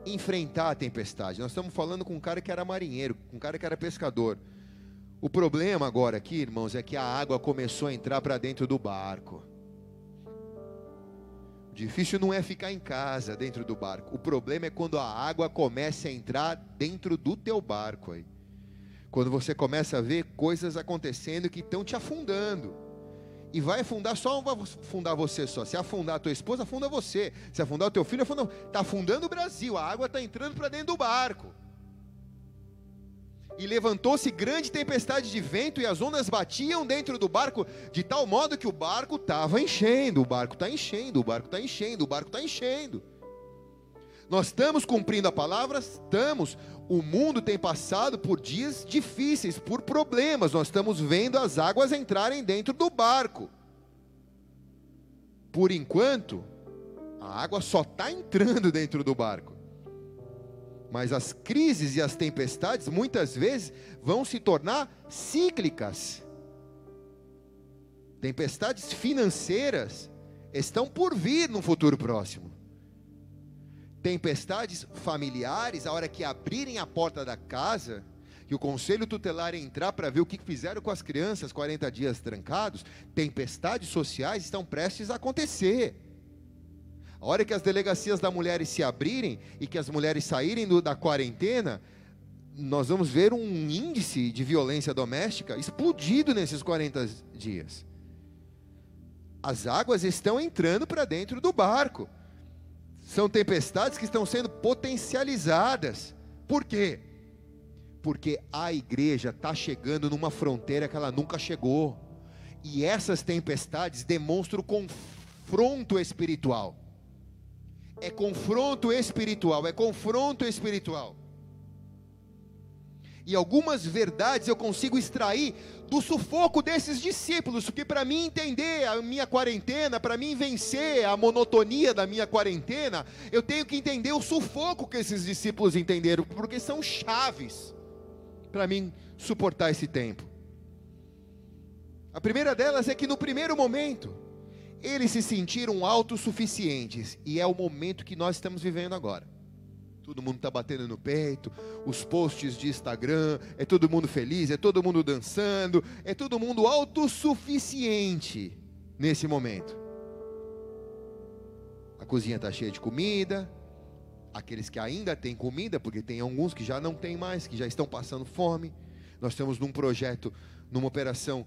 enfrentar a tempestade. Nós estamos falando com um cara que era marinheiro, com um cara que era pescador. O problema agora aqui, irmãos, é que a água começou a entrar para dentro do barco. Difícil não é ficar em casa dentro do barco. O problema é quando a água começa a entrar dentro do teu barco aí. Quando você começa a ver coisas acontecendo que estão te afundando. E vai afundar só vai afundar você só. Se afundar a tua esposa, afunda você. Se afundar o teu filho, afunda. Está afundando o Brasil. A água está entrando para dentro do barco. E levantou-se grande tempestade de vento, e as ondas batiam dentro do barco, de tal modo que o barco estava enchendo. O barco está enchendo, o barco está enchendo, o barco está enchendo. Nós estamos cumprindo a palavra? Estamos. O mundo tem passado por dias difíceis, por problemas. Nós estamos vendo as águas entrarem dentro do barco. Por enquanto, a água só está entrando dentro do barco. Mas as crises e as tempestades muitas vezes vão se tornar cíclicas. Tempestades financeiras estão por vir no futuro próximo tempestades familiares, a hora que abrirem a porta da casa, que o conselho tutelar entrar para ver o que fizeram com as crianças 40 dias trancados, tempestades sociais estão prestes a acontecer. A hora que as delegacias da mulheres se abrirem e que as mulheres saírem do, da quarentena, nós vamos ver um índice de violência doméstica explodido nesses 40 dias. As águas estão entrando para dentro do barco. São tempestades que estão sendo potencializadas. Por quê? Porque a igreja está chegando numa fronteira que ela nunca chegou. E essas tempestades demonstram confronto espiritual. É confronto espiritual, é confronto espiritual. E algumas verdades eu consigo extrair do sufoco desses discípulos, porque para mim entender a minha quarentena, para mim vencer a monotonia da minha quarentena, eu tenho que entender o sufoco que esses discípulos entenderam, porque são chaves para mim suportar esse tempo. A primeira delas é que no primeiro momento, eles se sentiram autossuficientes, e é o momento que nós estamos vivendo agora. Todo mundo está batendo no peito, os posts de Instagram, é todo mundo feliz, é todo mundo dançando, é todo mundo autossuficiente nesse momento. A cozinha está cheia de comida, aqueles que ainda têm comida, porque tem alguns que já não têm mais, que já estão passando fome. Nós estamos num projeto, numa operação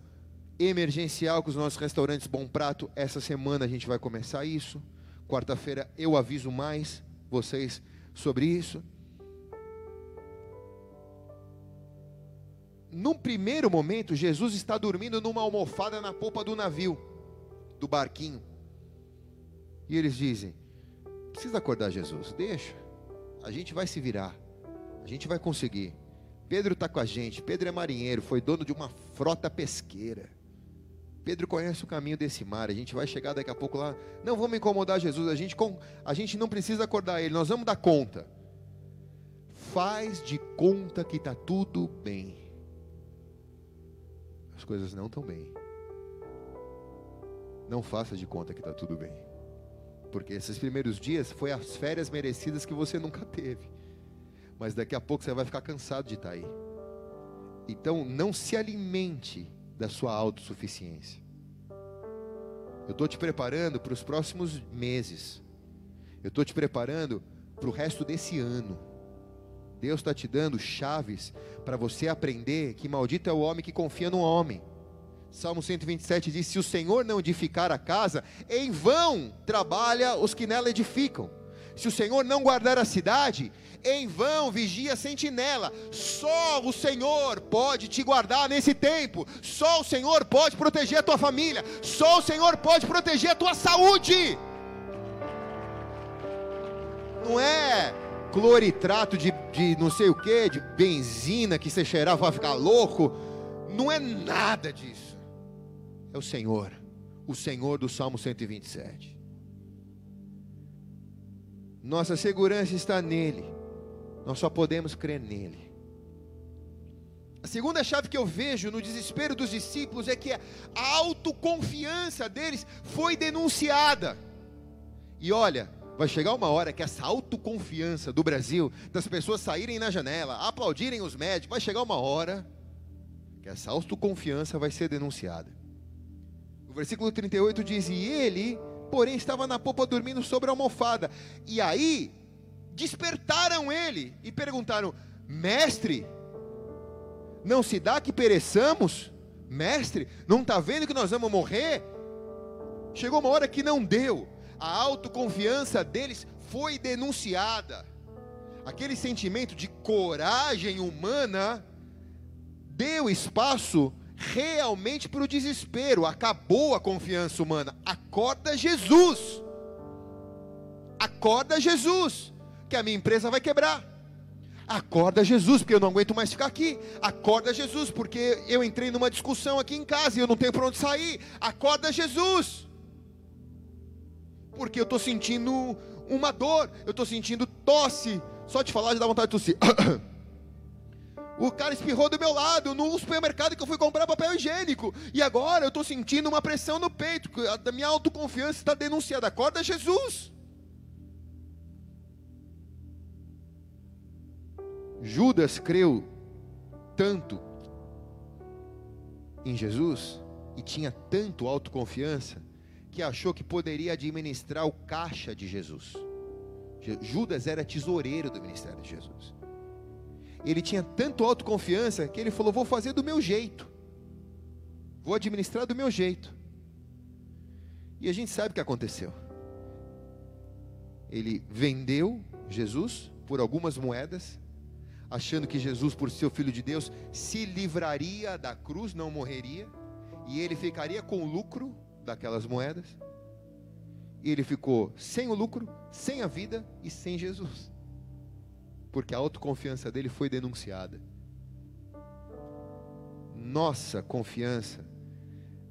emergencial com os nossos restaurantes Bom Prato. Essa semana a gente vai começar isso. Quarta-feira eu aviso mais vocês sobre isso. Num primeiro momento, Jesus está dormindo numa almofada na polpa do navio, do barquinho. E eles dizem: precisa acordar Jesus, deixa, a gente vai se virar, a gente vai conseguir. Pedro está com a gente, Pedro é marinheiro, foi dono de uma frota pesqueira. Pedro conhece o caminho desse mar, a gente vai chegar daqui a pouco lá. Não vamos incomodar Jesus, a gente, a gente não precisa acordar ele, nós vamos dar conta. Faz de conta que está tudo bem. As coisas não estão bem. Não faça de conta que está tudo bem. Porque esses primeiros dias foi as férias merecidas que você nunca teve. Mas daqui a pouco você vai ficar cansado de estar tá aí. Então não se alimente da sua autossuficiência. Eu estou te preparando para os próximos meses. Eu estou te preparando para o resto desse ano. Deus está te dando chaves para você aprender que maldito é o homem que confia no homem. Salmo 127 diz: Se o Senhor não edificar a casa, em vão trabalha os que nela edificam. Se o Senhor não guardar a cidade, em vão vigia a sentinela. Só o Senhor pode te guardar nesse tempo. Só o Senhor pode proteger a tua família. Só o Senhor pode proteger a tua saúde. Não é cloritrato de, de não sei o que, de benzina que você cheirar vai ficar louco. Não é nada disso. É o Senhor, o Senhor do Salmo 127. Nossa segurança está nele. Nós só podemos crer nele. A segunda chave que eu vejo no desespero dos discípulos é que a autoconfiança deles foi denunciada. E olha, vai chegar uma hora que essa autoconfiança do Brasil, das pessoas saírem na janela, aplaudirem os médicos, vai chegar uma hora que essa autoconfiança vai ser denunciada. O versículo 38 diz: E ele porém estava na popa dormindo sobre a almofada. E aí despertaram ele e perguntaram: Mestre, não se dá que pereçamos? Mestre, não está vendo que nós vamos morrer? Chegou uma hora que não deu, a autoconfiança deles foi denunciada. Aquele sentimento de coragem humana deu espaço realmente para o desespero. Acabou a confiança humana. Acorda Jesus. Acorda Jesus, que a minha empresa vai quebrar. Acorda Jesus, porque eu não aguento mais ficar aqui. Acorda Jesus, porque eu entrei numa discussão aqui em casa e eu não tenho para onde sair. Acorda Jesus, porque eu estou sentindo uma dor, eu estou sentindo tosse. Só de falar já dá vontade de tossir. *coughs* O cara espirrou do meu lado no supermercado que eu fui comprar papel higiênico. E agora eu estou sentindo uma pressão no peito. A minha autoconfiança está denunciada. Acorda, Jesus. Judas creu tanto em Jesus e tinha tanto autoconfiança que achou que poderia administrar o caixa de Jesus. Judas era tesoureiro do ministério de Jesus ele tinha tanto autoconfiança que ele falou: Vou fazer do meu jeito, vou administrar do meu jeito. E a gente sabe o que aconteceu. Ele vendeu Jesus por algumas moedas, achando que Jesus, por ser o filho de Deus, se livraria da cruz, não morreria, e ele ficaria com o lucro daquelas moedas. E ele ficou sem o lucro, sem a vida e sem Jesus porque a autoconfiança dele foi denunciada. Nossa confiança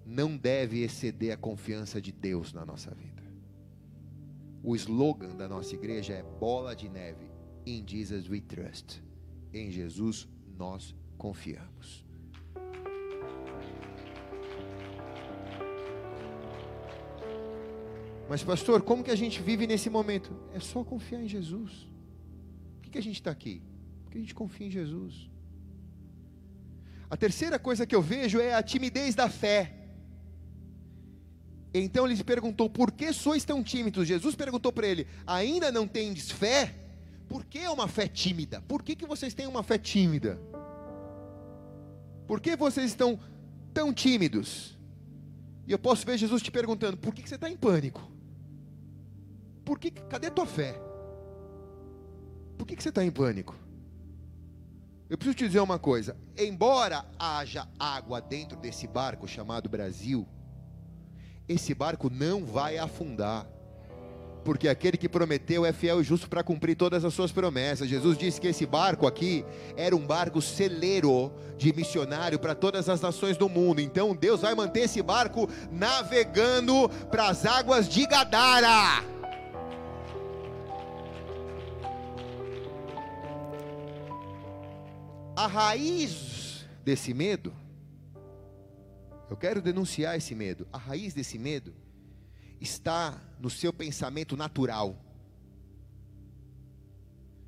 não deve exceder a confiança de Deus na nossa vida. O slogan da nossa igreja é bola de neve. In Jesus we trust. Em Jesus nós confiamos. Mas pastor, como que a gente vive nesse momento? É só confiar em Jesus que a gente está aqui? Porque a gente confia em Jesus. A terceira coisa que eu vejo é a timidez da fé. Então ele perguntou: Por que sois tão tímidos? Jesus perguntou para ele: Ainda não tendes fé? Por que uma fé tímida? Por que, que vocês têm uma fé tímida? Por que vocês estão tão tímidos? E eu posso ver Jesus te perguntando: Por que, que você está em pânico? Por que, cadê tua fé? Por que, que você está em pânico? Eu preciso te dizer uma coisa: embora haja água dentro desse barco chamado Brasil, esse barco não vai afundar. Porque aquele que prometeu é fiel e justo para cumprir todas as suas promessas. Jesus disse que esse barco aqui era um barco celeiro de missionário para todas as nações do mundo. Então Deus vai manter esse barco navegando para as águas de Gadara. A raiz desse medo eu quero denunciar esse medo. A raiz desse medo está no seu pensamento natural.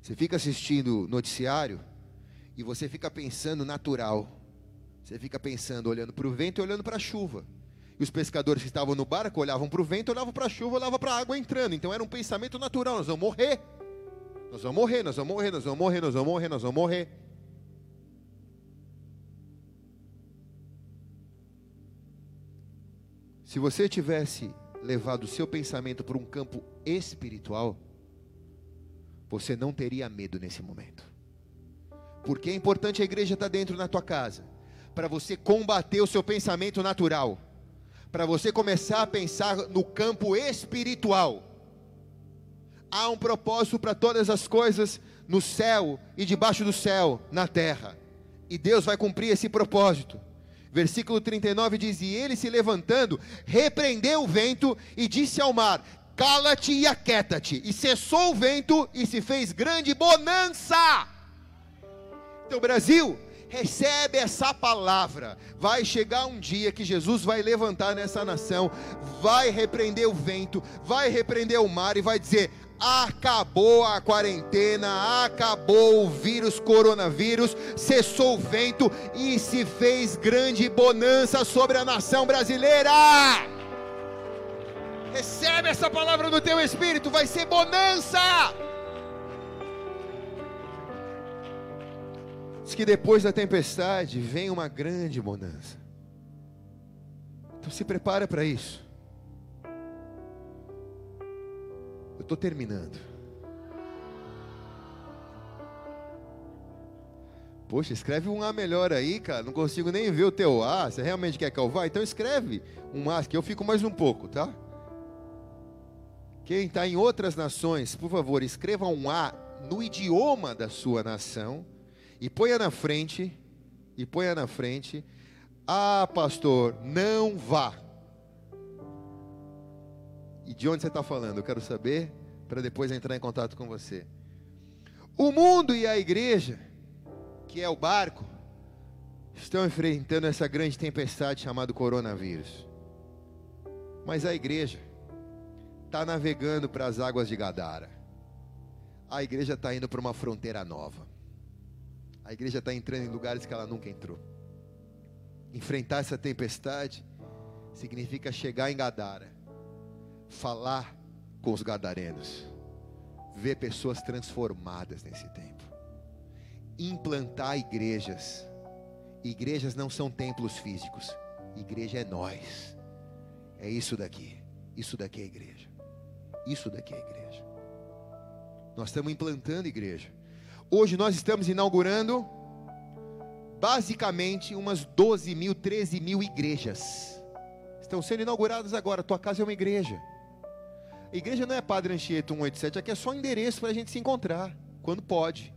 Você fica assistindo noticiário e você fica pensando natural. Você fica pensando, olhando para o vento e olhando para a chuva. E os pescadores que estavam no barco olhavam para o vento, olhavam para a chuva, olhavam para a água entrando. Então era um pensamento natural: nós vamos morrer. Nós vamos morrer, nós vamos morrer, nós vamos morrer, nós vamos morrer, nós vamos morrer. Se você tivesse levado o seu pensamento para um campo espiritual, você não teria medo nesse momento. Porque é importante a igreja estar dentro na tua casa, para você combater o seu pensamento natural, para você começar a pensar no campo espiritual. Há um propósito para todas as coisas no céu e debaixo do céu, na terra. E Deus vai cumprir esse propósito. Versículo 39 diz: E ele se levantando, repreendeu o vento e disse ao mar: Cala-te e aquieta-te. E cessou o vento e se fez grande bonança. Então, Brasil, recebe essa palavra. Vai chegar um dia que Jesus vai levantar nessa nação, vai repreender o vento, vai repreender o mar e vai dizer: acabou a quarentena, acabou o vírus coronavírus, cessou o vento e se fez grande bonança sobre a nação brasileira. Recebe essa palavra no teu espírito, vai ser bonança. Diz que depois da tempestade vem uma grande bonança. Então se prepara para isso. Eu estou terminando. Poxa, escreve um A melhor aí, cara. Não consigo nem ver o teu A. Você realmente quer que eu vá? Então escreve um A, que eu fico mais um pouco, tá? Quem está em outras nações, por favor, escreva um A no idioma da sua nação e ponha na frente, e ponha na frente, ah, pastor, não vá. E de onde você está falando? Eu quero saber para depois entrar em contato com você. O mundo e a igreja, que é o barco, estão enfrentando essa grande tempestade chamada coronavírus. Mas a igreja está navegando para as águas de Gadara. A igreja está indo para uma fronteira nova. A igreja está entrando em lugares que ela nunca entrou. Enfrentar essa tempestade significa chegar em Gadara falar com os gadarenos, ver pessoas transformadas nesse tempo, implantar igrejas. Igrejas não são templos físicos, igreja é nós, é isso daqui, isso daqui é igreja, isso daqui é igreja. Nós estamos implantando igreja. Hoje nós estamos inaugurando basicamente umas 12 mil, 13 mil igrejas. Estão sendo inauguradas agora. Tua casa é uma igreja. Igreja não é Padre Anchieta 187, aqui é só endereço para a gente se encontrar, quando pode.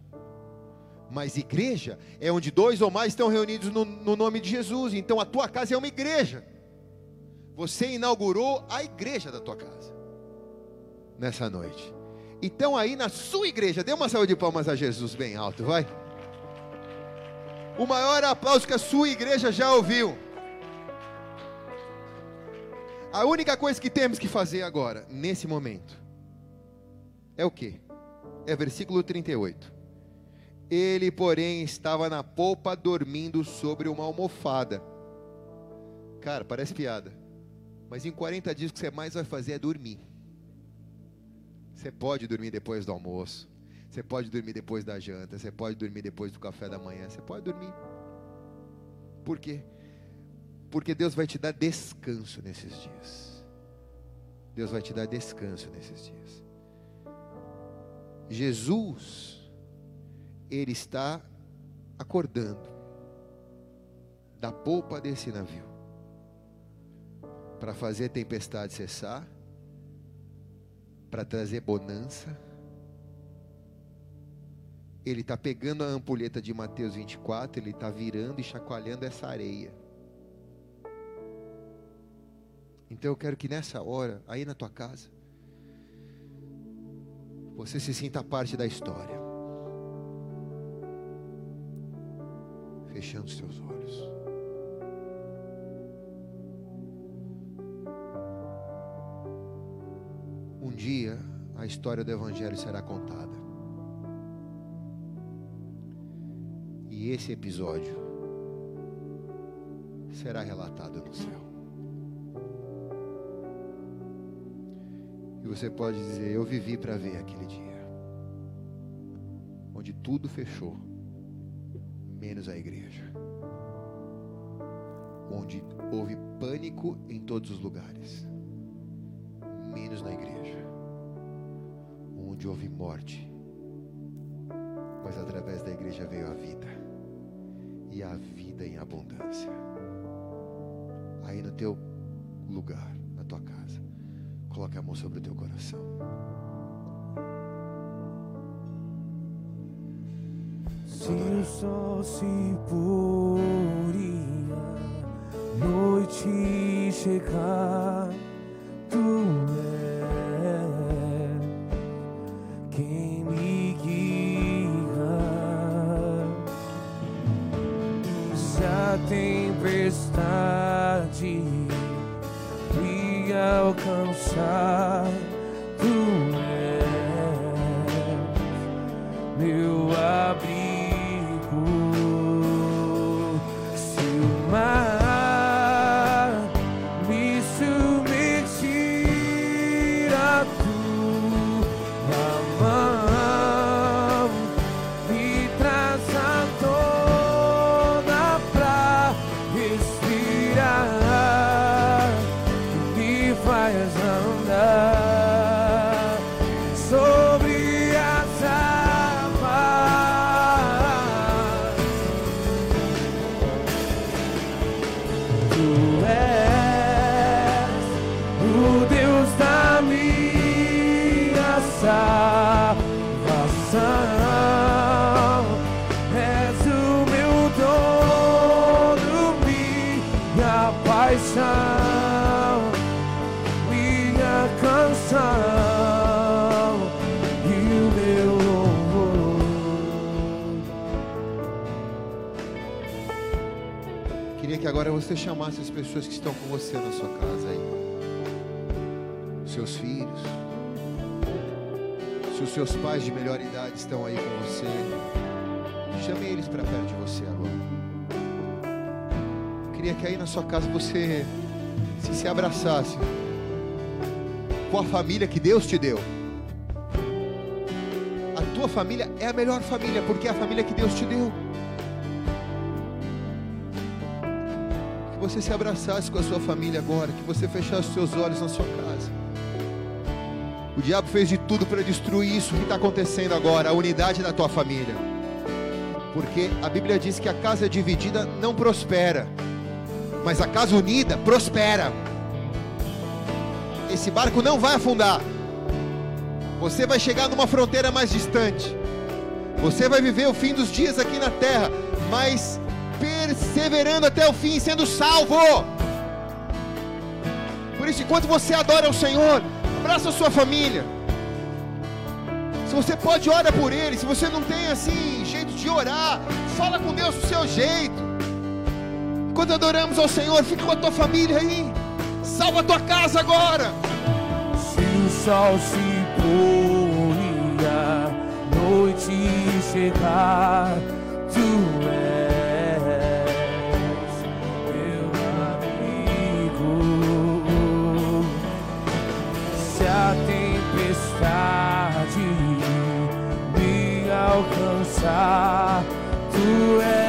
Mas igreja é onde dois ou mais estão reunidos no, no nome de Jesus. Então a tua casa é uma igreja. Você inaugurou a igreja da tua casa nessa noite. Então aí na sua igreja, dê uma salva de palmas a Jesus bem alto, vai. O maior aplauso que a sua igreja já ouviu. A única coisa que temos que fazer agora, nesse momento, é o que? É versículo 38. Ele, porém, estava na polpa dormindo sobre uma almofada. Cara, parece piada. Mas em 40 dias o que você mais vai fazer é dormir. Você pode dormir depois do almoço. Você pode dormir depois da janta. Você pode dormir depois do café da manhã. Você pode dormir. Por quê? Porque Deus vai te dar descanso nesses dias. Deus vai te dar descanso nesses dias. Jesus, Ele está acordando da polpa desse navio para fazer a tempestade cessar, para trazer bonança. Ele está pegando a ampulheta de Mateus 24, ele está virando e chacoalhando essa areia. Então eu quero que nessa hora, aí na tua casa, você se sinta parte da história. Fechando os teus olhos. Um dia a história do Evangelho será contada. E esse episódio será relatado no céu. Você pode dizer: Eu vivi para ver aquele dia, onde tudo fechou, menos a igreja, onde houve pânico em todos os lugares, menos na igreja, onde houve morte, mas através da igreja veio a vida, e a vida em abundância. Aí no teu lugar, na tua casa, coloque a mão sobre o teu coração. Se o sol se poria, noite chegar, tu és quem me guia. Se a tempestade alcançar, pessoas que estão com você na sua casa aí. Seus filhos. Se os seus pais de melhor idade estão aí com você, chame eles para perto de você agora. Queria que aí na sua casa você se, se abraçasse com a família que Deus te deu. A tua família é a melhor família porque é a família que Deus te deu. Você se abraçasse com a sua família agora, que você fechasse os seus olhos na sua casa. O diabo fez de tudo para destruir isso que está acontecendo agora, a unidade da tua família. Porque a Bíblia diz que a casa dividida não prospera, mas a casa unida prospera. Esse barco não vai afundar. Você vai chegar numa fronteira mais distante. Você vai viver o fim dos dias aqui na terra, mas perseverando até o fim, sendo salvo. Por isso, enquanto você adora o Senhor, abraça a sua família. Se você pode, ora por ele. Se você não tem assim jeito de orar, fala com Deus do seu jeito. Enquanto adoramos ao Senhor, fica com a tua família aí. Salva a tua casa agora. Se o sol se poria, noite chegar, tu és alcançar, tu és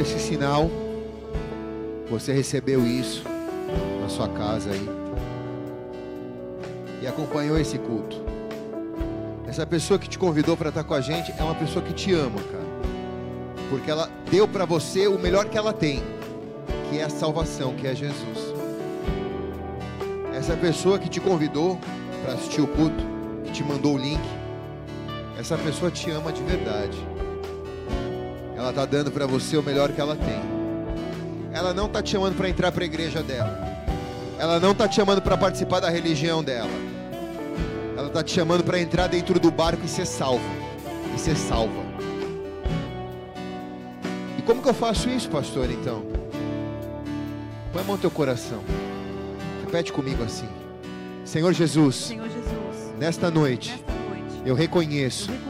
esse sinal, você recebeu isso na sua casa aí e acompanhou esse culto. Essa pessoa que te convidou para estar com a gente é uma pessoa que te ama, cara. Porque ela deu para você o melhor que ela tem, que é a salvação, que é Jesus. Essa pessoa que te convidou para assistir o culto, que te mandou o link, essa pessoa te ama de verdade. Ela está dando para você o melhor que ela tem. Ela não está te chamando para entrar para a igreja dela. Ela não está te chamando para participar da religião dela. Ela está te chamando para entrar dentro do barco e ser salvo. E ser salva. E como que eu faço isso, pastor, então? Põe a mão no teu coração. Repete comigo assim. Senhor Jesus, Senhor Jesus, nesta noite nesta noite, eu reconheço eu reconheço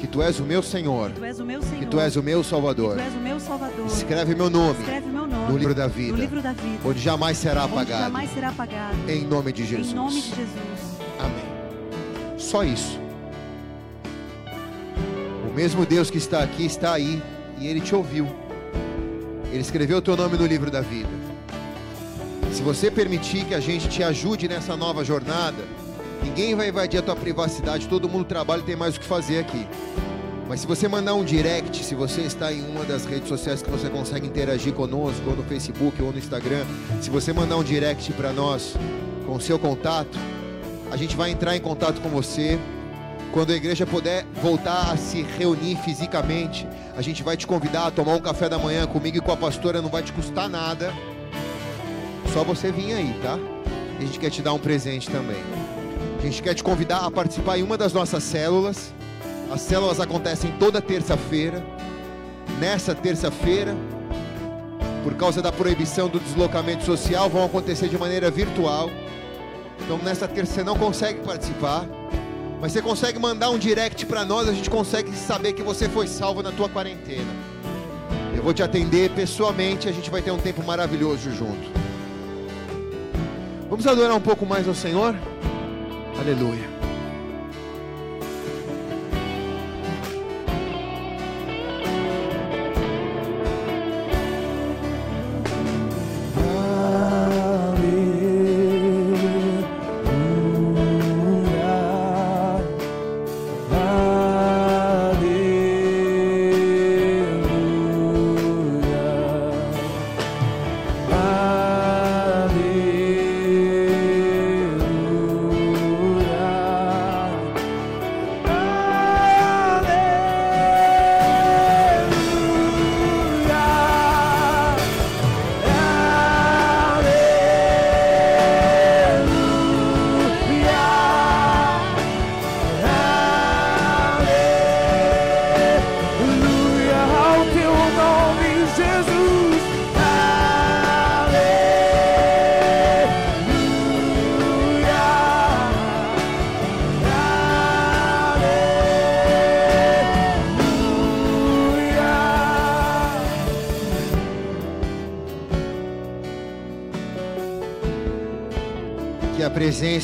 que Tu és o meu Senhor, que Tu és o meu Senhor, que Tu és o meu que Salvador. Tu és o meu Salvador. Escreve meu nome Escreve meu nome no livro da vida, no livro da vida, onde jamais será onde apagado. jamais será apagado. Em nome de Jesus. Em nome de Jesus. Amém. Só isso. O mesmo Deus que está aqui está aí e ele te ouviu. Ele escreveu o teu nome no livro da vida. Se você permitir que a gente te ajude nessa nova jornada, ninguém vai invadir a tua privacidade, todo mundo trabalha e tem mais o que fazer aqui. Mas se você mandar um direct, se você está em uma das redes sociais que você consegue interagir conosco, ou no Facebook ou no Instagram, se você mandar um direct para nós com o seu contato, a gente vai entrar em contato com você. Quando a igreja puder voltar a se reunir fisicamente, a gente vai te convidar a tomar um café da manhã comigo e com a pastora, não vai te custar nada. Só você vir aí, tá? A gente quer te dar um presente também. A gente quer te convidar a participar em uma das nossas células. As células acontecem toda terça-feira. Nessa terça-feira, por causa da proibição do deslocamento social, vão acontecer de maneira virtual. Então, nessa terça você não consegue participar, mas você consegue mandar um direct para nós, a gente consegue saber que você foi salvo na tua quarentena. Eu vou te atender pessoalmente, a gente vai ter um tempo maravilhoso junto. Vamos adorar um pouco mais ao Senhor? Aleluia.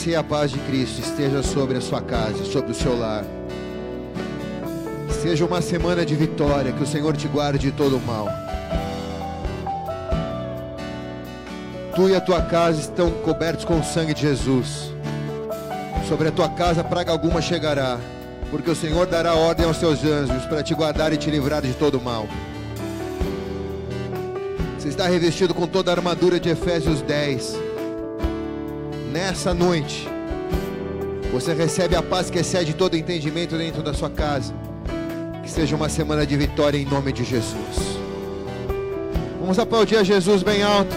A presença e a paz de Cristo esteja sobre a sua casa, sobre o seu lar. Seja uma semana de vitória, que o Senhor te guarde de todo o mal. Tu e a tua casa estão cobertos com o sangue de Jesus. Sobre a tua casa praga alguma chegará, porque o Senhor dará ordem aos seus anjos para te guardar e te livrar de todo o mal. Você está revestido com toda a armadura de Efésios 10. Nessa noite, você recebe a paz que excede todo entendimento dentro da sua casa. Que seja uma semana de vitória em nome de Jesus. Vamos aplaudir a Jesus bem alto.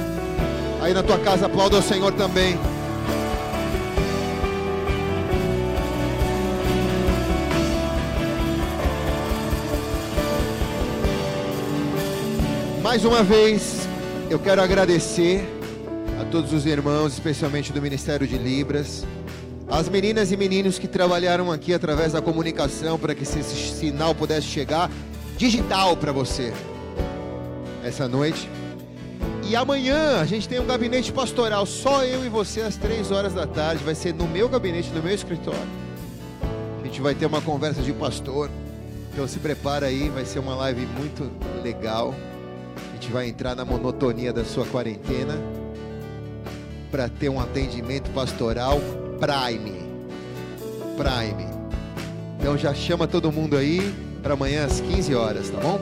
Aí na tua casa, aplauda o Senhor também. Mais uma vez, eu quero agradecer todos os irmãos, especialmente do Ministério de Libras, as meninas e meninos que trabalharam aqui através da comunicação para que esse sinal pudesse chegar digital para você essa noite. E amanhã a gente tem um gabinete pastoral, só eu e você às três horas da tarde, vai ser no meu gabinete, no meu escritório. A gente vai ter uma conversa de pastor. Então se prepara aí, vai ser uma live muito legal. A gente vai entrar na monotonia da sua quarentena para ter um atendimento pastoral Prime. Prime. Então já chama todo mundo aí para amanhã às 15 horas, tá bom?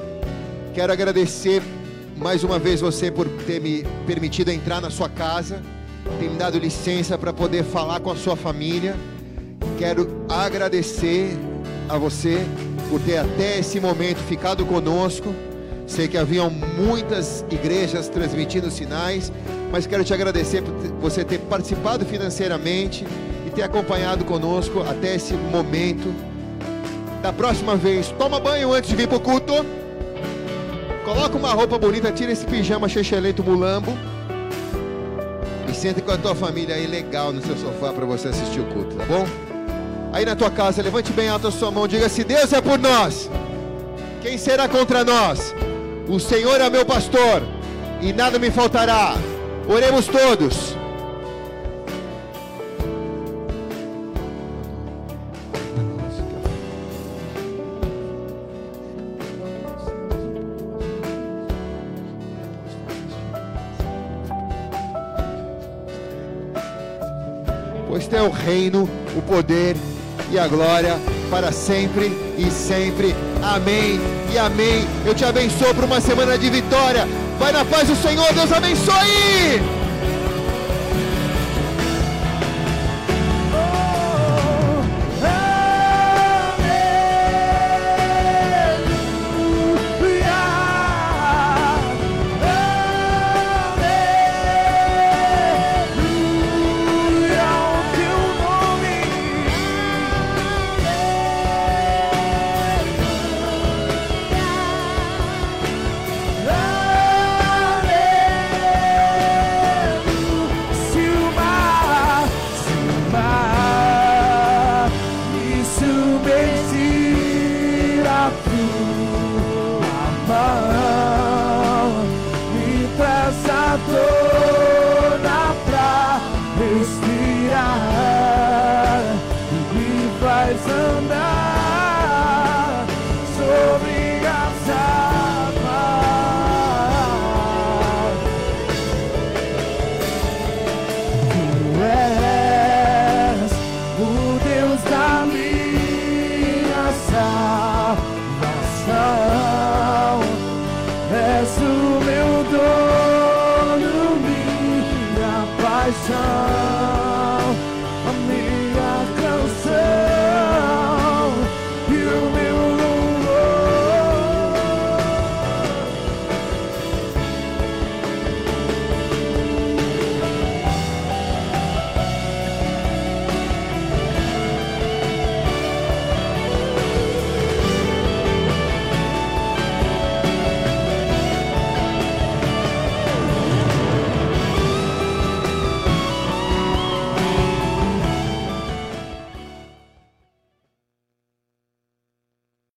Quero agradecer mais uma vez você por ter me permitido entrar na sua casa, ter me dado licença para poder falar com a sua família. Quero agradecer a você por ter até esse momento ficado conosco. Sei que haviam muitas igrejas transmitindo sinais, mas quero te agradecer por você ter participado financeiramente e ter acompanhado conosco até esse momento. Da próxima vez, toma banho antes de vir para o culto. Coloca uma roupa bonita, tira esse pijama chechelento mulambo. E senta com a tua família aí legal no seu sofá para você assistir o culto, tá bom? Aí na tua casa, levante bem alto a sua mão, diga: Se Deus é por nós, quem será contra nós? O Senhor é meu pastor e nada me faltará. Oremos todos. Pois teu o reino, o poder e a glória para sempre e sempre. Amém e amém. Eu te abençoo por uma semana de vitória. Vai na paz do Senhor, Deus abençoe.